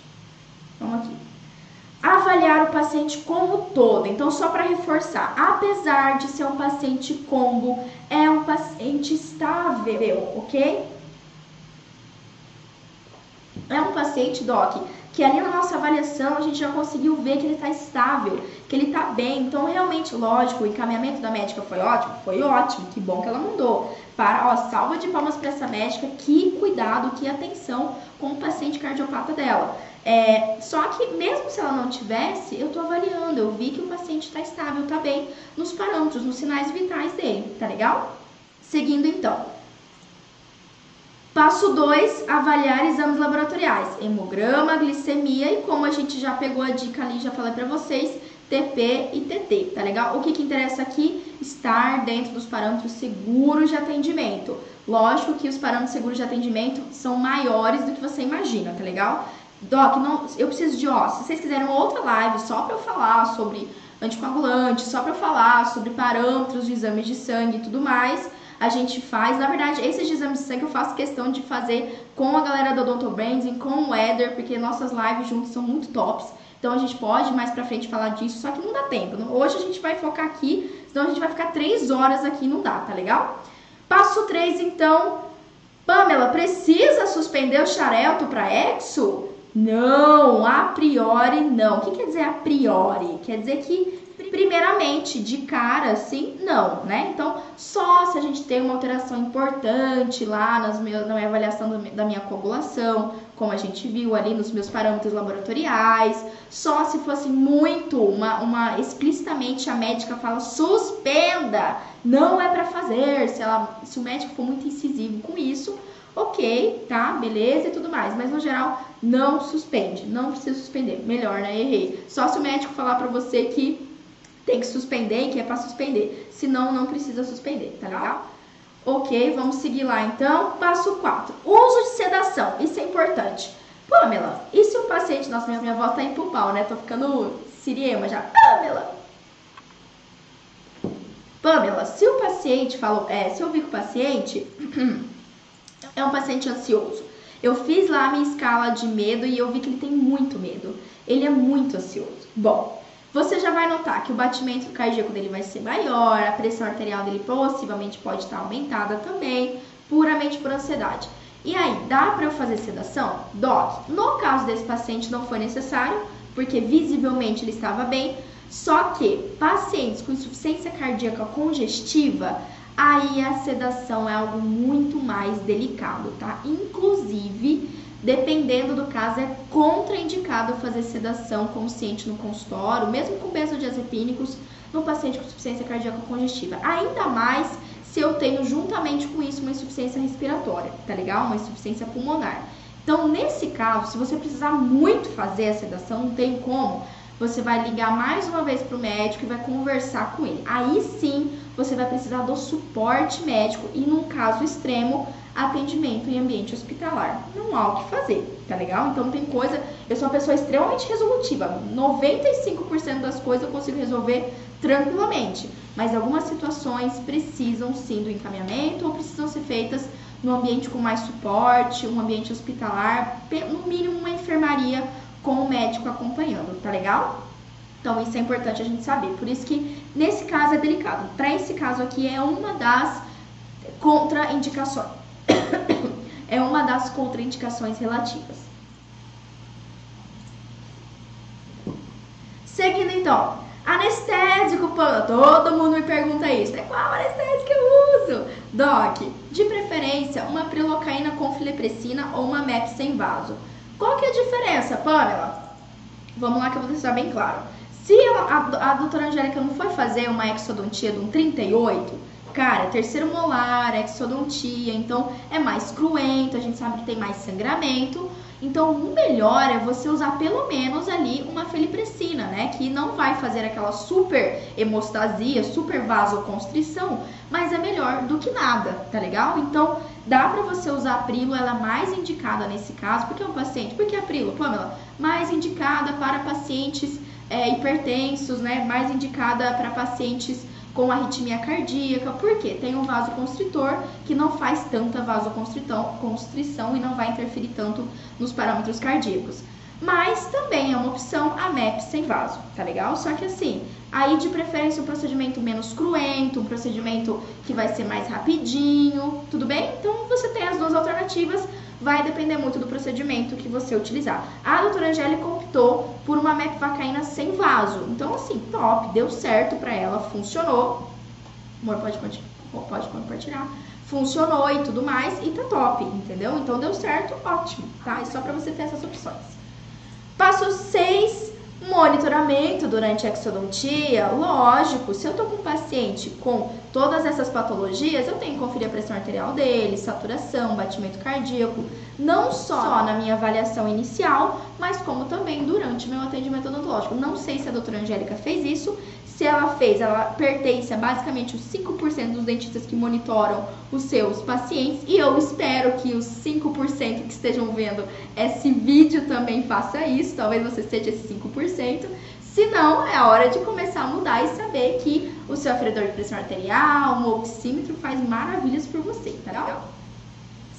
Vamos aqui avaliar o paciente como todo. Então, só para reforçar, apesar de ser um paciente combo, é um paciente estável, ok? É um paciente, Doc, que ali na nossa avaliação a gente já conseguiu ver que ele está estável, que ele está bem. Então, realmente, lógico, o encaminhamento da médica foi ótimo? Foi ótimo, que bom que ela mandou. Para, ó, salva de palmas para essa médica, que cuidado, que atenção com o paciente cardiopata dela. É, só que mesmo se ela não tivesse, eu estou avaliando, eu vi que o paciente está estável, está bem nos parâmetros, nos sinais vitais dele, tá legal? Seguindo então. Passo 2, avaliar exames laboratoriais, hemograma, glicemia e como a gente já pegou a dica ali, já falei para vocês, TP e TT, tá legal? O que, que interessa aqui? Estar dentro dos parâmetros seguros de atendimento. Lógico que os parâmetros seguros de atendimento são maiores do que você imagina, tá legal? Doc, não, eu preciso de, ó, se vocês quiserem outra live só para eu falar sobre anticoagulante, só para eu falar sobre parâmetros de exames de sangue e tudo mais, a gente faz. Na verdade, esses exames de sangue eu faço questão de fazer com a galera do Odonto Branding, com o Eder, porque nossas lives juntos são muito tops. Então a gente pode mais pra frente falar disso, só que não dá tempo. Hoje a gente vai focar aqui, senão a gente vai ficar três horas aqui, não dá, tá legal? Passo 3, então. Pamela, precisa suspender o xarelto para exo? Não, a priori não. O que quer dizer a priori? Quer dizer que, primeiramente, de cara, assim, não, né? Então, só se a gente tem uma alteração importante lá nas meus, na minha avaliação da minha coagulação, como a gente viu ali nos meus parâmetros laboratoriais, só se fosse muito, uma, uma explicitamente a médica fala suspenda, não é para fazer, se, ela, se o médico for muito incisivo com isso, ok, tá, beleza e tudo mais. Mas no geral, não suspende, não precisa suspender. Melhor, né? Errei. Só se o médico falar pra você que tem que suspender que é pra suspender. Senão, não precisa suspender, tá legal? Ok, vamos seguir lá então. Passo 4. Uso de sedação. Isso é importante. Pamela, e se o paciente. Nossa, minha, minha voz tá em pulpal, né? Tô ficando siriema já. Pamela! Pamela, se o paciente falou. É, se eu vi que o paciente. (clears throat) é um paciente ansioso. Eu fiz lá a minha escala de medo e eu vi que ele tem muito medo. Ele é muito ansioso. Bom, você já vai notar que o batimento cardíaco dele vai ser maior, a pressão arterial dele possivelmente pode estar aumentada também, puramente por ansiedade. E aí, dá para eu fazer sedação? Doc, no caso desse paciente não foi necessário, porque visivelmente ele estava bem, só que pacientes com insuficiência cardíaca congestiva, aí a sedação é algo muito mais delicado, tá? Inclusive, dependendo do caso, é contraindicado fazer sedação consciente no consultório, mesmo com benzodiazepínicos, no paciente com insuficiência cardíaca congestiva. Ainda mais se eu tenho juntamente com isso uma insuficiência respiratória, tá legal? Uma insuficiência pulmonar. Então, nesse caso, se você precisar muito fazer a sedação, não tem como, você vai ligar mais uma vez para o médico e vai conversar com ele. Aí sim você vai precisar do suporte médico e, num caso extremo, atendimento em ambiente hospitalar. Não há o que fazer, tá legal? Então tem coisa. Eu sou uma pessoa extremamente resolutiva. 95% das coisas eu consigo resolver tranquilamente. Mas algumas situações precisam sim do encaminhamento ou precisam ser feitas no ambiente com mais suporte, um ambiente hospitalar, no mínimo uma enfermaria com o médico acompanhando, tá legal? Então isso é importante a gente saber. Por isso que nesse caso é delicado. Para esse caso aqui é uma das contraindicações. É uma das contraindicações relativas. Seguindo então, anestésico, todo mundo me pergunta isso. É qual anestésico que eu uso? Doc, de preferência uma prilocaína com filepressina ou uma MEP sem vaso. Qual que é a diferença, Pamela? Vamos lá que eu vou deixar bem claro. Se a, a doutora Angélica não foi fazer uma exodontia de um 38, cara, terceiro molar, exodontia, então é mais cruento, a gente sabe que tem mais sangramento. Então, o melhor é você usar pelo menos ali uma felipressina, né? Que não vai fazer aquela super hemostasia, super vasoconstrição, mas é melhor do que nada, tá legal? Então, dá para você usar a Prilo, ela é mais indicada nesse caso, porque é um paciente, porque a Prilo, Pamela, mais indicada para pacientes é, hipertensos, né? Mais indicada para pacientes com arritmia cardíaca, porque tem um vasoconstritor que não faz tanta vasoconstrição e não vai interferir tanto nos parâmetros cardíacos. Mas também é uma opção a MEP sem vaso, tá legal? Só que assim, aí de preferência um procedimento menos cruento, um procedimento que vai ser mais rapidinho, tudo bem? Então você tem as duas alternativas, vai depender muito do procedimento que você utilizar. A doutora Angélica optou por uma mepvacaína sem vaso. Então, assim, top, deu certo para ela, funcionou. Amor, pode, pode compartilhar. Funcionou e tudo mais, e tá top, entendeu? Então deu certo, ótimo, tá? É só para você ter essas opções. Passo 6, Monitoramento durante a exodontia, lógico, se eu tô com um paciente com todas essas patologias, eu tenho que conferir a pressão arterial dele, saturação, batimento cardíaco, não só na minha avaliação inicial, mas como também durante o meu atendimento odontológico. Não sei se a doutora Angélica fez isso, se ela fez, ela pertence a basicamente os 5% dos dentistas que monitoram os seus pacientes. E eu espero que os 5% que estejam vendo esse vídeo também faça isso. Talvez você seja esse 5%. Se não, é hora de começar a mudar e saber que o seu aferidor de pressão arterial, um oxímetro faz maravilhas por você, tá legal?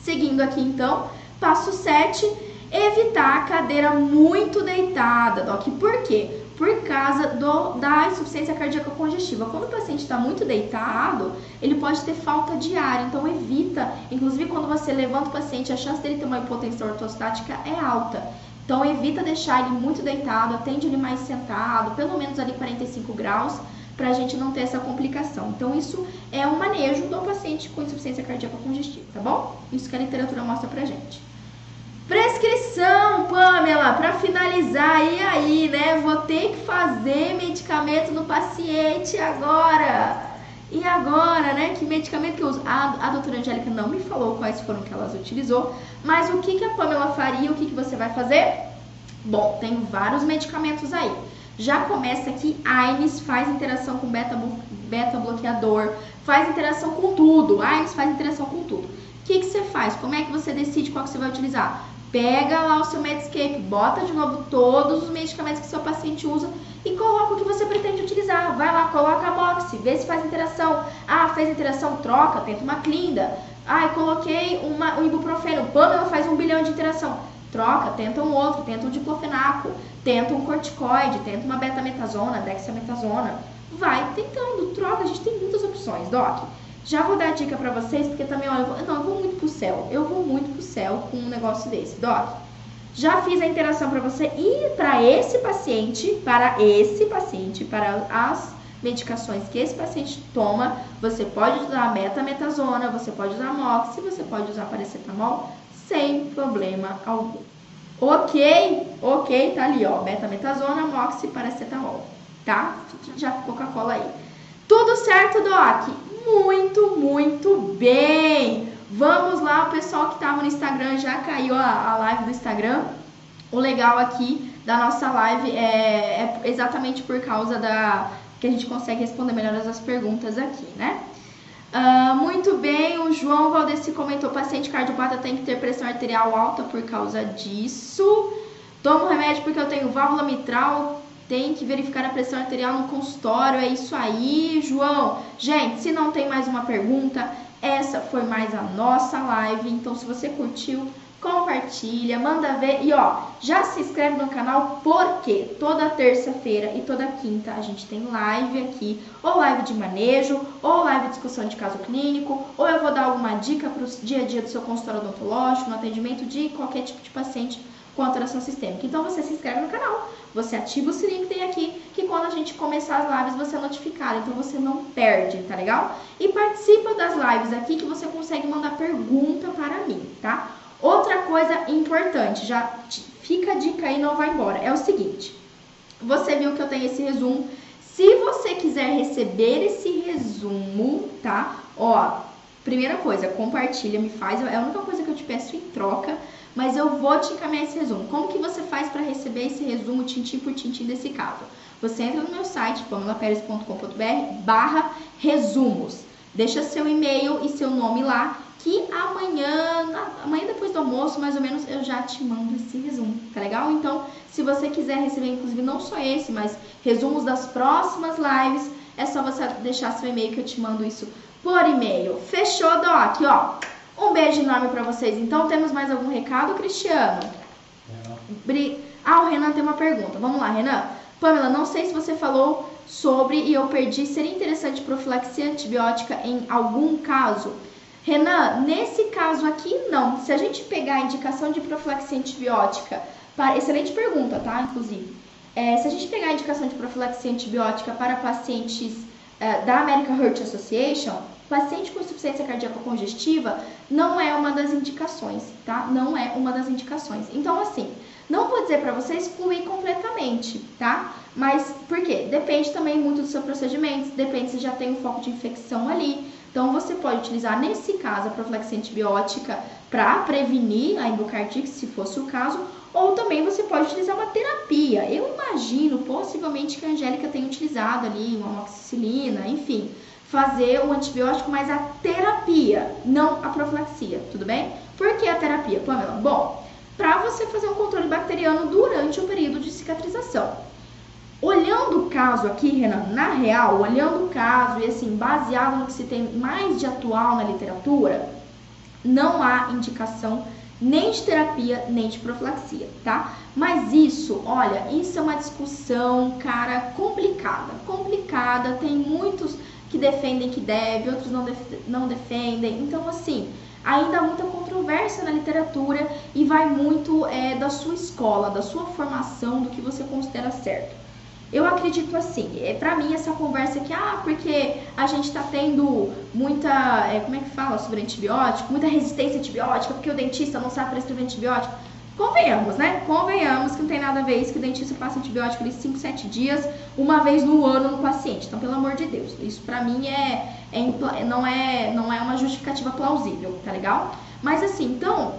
Seguindo aqui então, passo 7, evitar a cadeira muito deitada, Doc. Por quê? Por causa do, da insuficiência cardíaca congestiva. Quando o paciente está muito deitado, ele pode ter falta de ar, então evita, inclusive quando você levanta o paciente, a chance dele ter uma hipotensão ortostática é alta. Então evita deixar ele muito deitado, atende ele mais sentado, pelo menos ali 45 graus, para a gente não ter essa complicação. Então isso é um manejo do paciente com insuficiência cardíaca congestiva, tá bom? Isso que a literatura mostra pra gente. Prescrição, Pamela, para finalizar, e aí, né? Vou ter que fazer medicamento no paciente agora. E agora, né? Que medicamento que eu uso? A, a doutora Angélica não me falou quais foram que elas utilizou, mas o que, que a Pamela faria, o que, que você vai fazer? Bom, tem vários medicamentos aí. Já começa aqui, AINES faz interação com beta-bloqueador, beta faz interação com tudo. AINES faz interação com tudo. O que, que você faz? Como é que você decide qual que você vai utilizar? Pega lá o seu Medscape, bota de novo todos os medicamentos que seu paciente usa e coloca o que você pretende utilizar. Vai lá, coloca a Moxie, vê se faz interação. Ah, fez interação, troca, tenta uma Clinda. Ah, coloquei uma, um ibuprofeno, Pamela faz um bilhão de interação. Troca, tenta um outro, tenta um diclofenaco, tenta um corticoide, tenta uma betametasona, dexametasona. Vai tentando, troca, a gente tem muitas opções, Doc. Já vou dar dica pra vocês, porque também, olha, eu vou, não, eu vou muito pro céu. Eu vou muito pro céu com um negócio desse. Doc, já fiz a interação para você e para esse paciente, para esse paciente, para as medicações que esse paciente toma, você pode usar metametasona, você pode usar mox, você pode usar paracetamol sem problema algum. Ok? Ok, tá ali, ó, metametasona, mox e paracetamol, tá? Já Coca-Cola aí. Tudo certo, Doc? Muito, muito bem! Vamos lá, o pessoal que estava no Instagram já caiu a, a live do Instagram. O legal aqui da nossa live é, é, exatamente por causa da que a gente consegue responder melhor as perguntas aqui, né? Uh, muito bem, o João Valdeci comentou: paciente cardiopata tem que ter pressão arterial alta por causa disso. Tomo remédio porque eu tenho válvula mitral tem que verificar a pressão arterial no consultório. É isso aí, João. Gente, se não tem mais uma pergunta, essa foi mais a nossa live. Então, se você curtiu, compartilha, manda ver e ó, já se inscreve no canal porque toda terça-feira e toda quinta a gente tem live aqui, ou live de manejo, ou live de discussão de caso clínico, ou eu vou dar alguma dica para o dia a dia do seu consultório odontológico, no atendimento de qualquer tipo de paciente com alteração sistêmica. Então você se inscreve no canal, você ativa o sininho que tem aqui, que quando a gente começar as lives você é notificado, então você não perde, tá legal? E participa das lives aqui que você consegue mandar pergunta para mim, tá? Outra coisa importante, já fica a dica aí, não vai embora, é o seguinte. Você viu que eu tenho esse resumo. Se você quiser receber esse resumo, tá? Ó, primeira coisa, compartilha, me faz, é a única coisa que eu te peço em troca mas eu vou te encaminhar esse resumo. Como que você faz para receber esse resumo tintim por tintim desse caso? Você entra no meu site, pamelaperes.com.br barra resumos. Deixa seu e-mail e seu nome lá, que amanhã, amanhã depois do almoço, mais ou menos, eu já te mando esse resumo, tá legal? Então, se você quiser receber, inclusive, não só esse, mas resumos das próximas lives, é só você deixar seu e-mail que eu te mando isso por e-mail. Fechou, Doc? Ó, um beijo enorme para vocês. Então, temos mais algum recado, Cristiano? Bri... Ah, o Renan tem uma pergunta. Vamos lá, Renan. Pamela, não sei se você falou sobre e eu perdi. Seria interessante profilaxia antibiótica em algum caso? Renan, nesse caso aqui, não. Se a gente pegar a indicação de profilaxia antibiótica, para... excelente pergunta, tá? Inclusive. É, se a gente pegar a indicação de profilaxia antibiótica para pacientes é, da American Heart Association, paciente com insuficiência cardíaca congestiva não é uma das indicações, tá? Não é uma das indicações. Então, assim, não vou dizer para você excluir completamente, tá? Mas por quê? Depende também muito do seu procedimento, depende se já tem um foco de infecção ali. Então, você pode utilizar, nesse caso, a profilaxia antibiótica para prevenir a endocardite, se fosse o caso, ou também você pode utilizar uma terapia. Eu imagino, possivelmente, que a Angélica tenha utilizado ali uma amoxicilina, enfim, fazer o antibiótico, mas a terapia, não a profilaxia, tudo bem? Por que a terapia, Pamela? Bom, para você fazer um controle bacteriano durante o período de cicatrização. Olhando o caso aqui, Renan, na real, olhando o caso e assim, baseado no que se tem mais de atual na literatura, não há indicação nem de terapia, nem de profilaxia, tá? Mas isso, olha, isso é uma discussão, cara, complicada. Complicada, tem muitos que defendem que deve, outros não, def não defendem. Então, assim, ainda há muita controvérsia na literatura e vai muito é, da sua escola, da sua formação, do que você considera certo. Eu acredito assim, é para mim essa conversa que ah, porque a gente está tendo muita, é, como é que fala sobre antibiótico, muita resistência antibiótica, porque o dentista não sabe prescrever antibiótico. Convenhamos, né? Convenhamos que não tem nada a ver isso, que o dentista passa antibiótico ali 5, 7 dias, uma vez no ano no paciente. Então, pelo amor de Deus, isso para mim é, é, não, é, não é uma justificativa plausível, tá legal? Mas assim, então,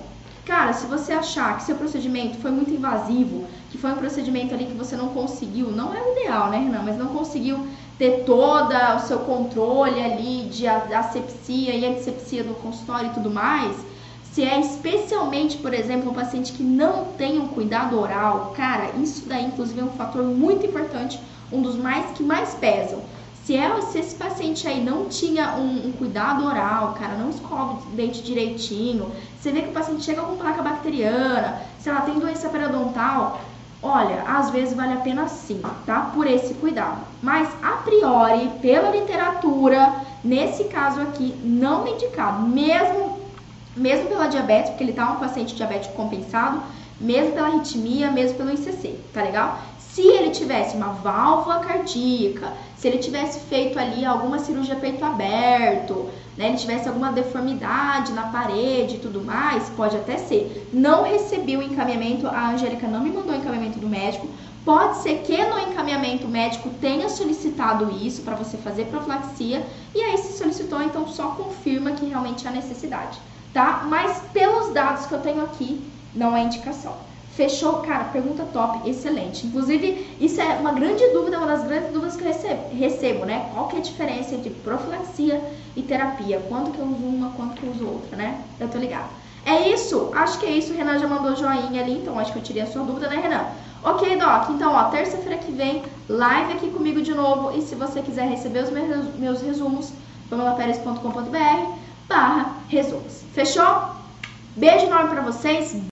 Cara, se você achar que seu procedimento foi muito invasivo, que foi um procedimento ali que você não conseguiu, não é o ideal, né, Renan? Mas não conseguiu ter todo o seu controle ali de asepsia e antissepsia do consultório e tudo mais, se é especialmente, por exemplo, um paciente que não tem um cuidado oral, cara, isso daí inclusive é um fator muito importante, um dos mais que mais pesam. Se, é, se esse paciente aí não tinha um, um, cuidado oral, cara, não escova o dente direitinho, você vê que o paciente chega com placa bacteriana, se ela tem doença periodontal, olha, às vezes vale a pena sim, tá? Por esse cuidado. Mas, a priori, pela literatura, nesse caso aqui, não é indicado, mesmo, mesmo pela diabetes, porque ele tá um paciente diabético compensado, mesmo pela arritmia, mesmo pelo ICC, tá legal? Se ele tivesse uma válvula cardíaca, se ele tivesse feito ali alguma cirurgia peito aberto, né, ele tivesse alguma deformidade na parede e tudo mais, pode até ser. Não recebi o encaminhamento, a Angélica não me mandou o encaminhamento do médico. Pode ser que no encaminhamento médico tenha solicitado isso para você fazer profilaxia e aí se solicitou, então só confirma que realmente há necessidade, tá? Mas pelos dados que eu tenho aqui, não é indicação. Fechou? Cara, pergunta top, excelente. Inclusive, isso é uma grande dúvida, uma das grandes dúvidas que eu recebo, recebo né? Qual que é a diferença entre profilaxia e terapia? Quando que eu uso uma, quando que eu uso outra, né? Eu tô ligado. É isso? Acho que é isso. O Renan já mandou joinha ali, então acho que eu tirei a sua dúvida, né, Renan? Ok, Doc. Então, ó, terça-feira que vem, live aqui comigo de novo. E se você quiser receber os meus, meus resumos, pamelaperes.com.br barra resumos. Fechou? Beijo enorme pra vocês.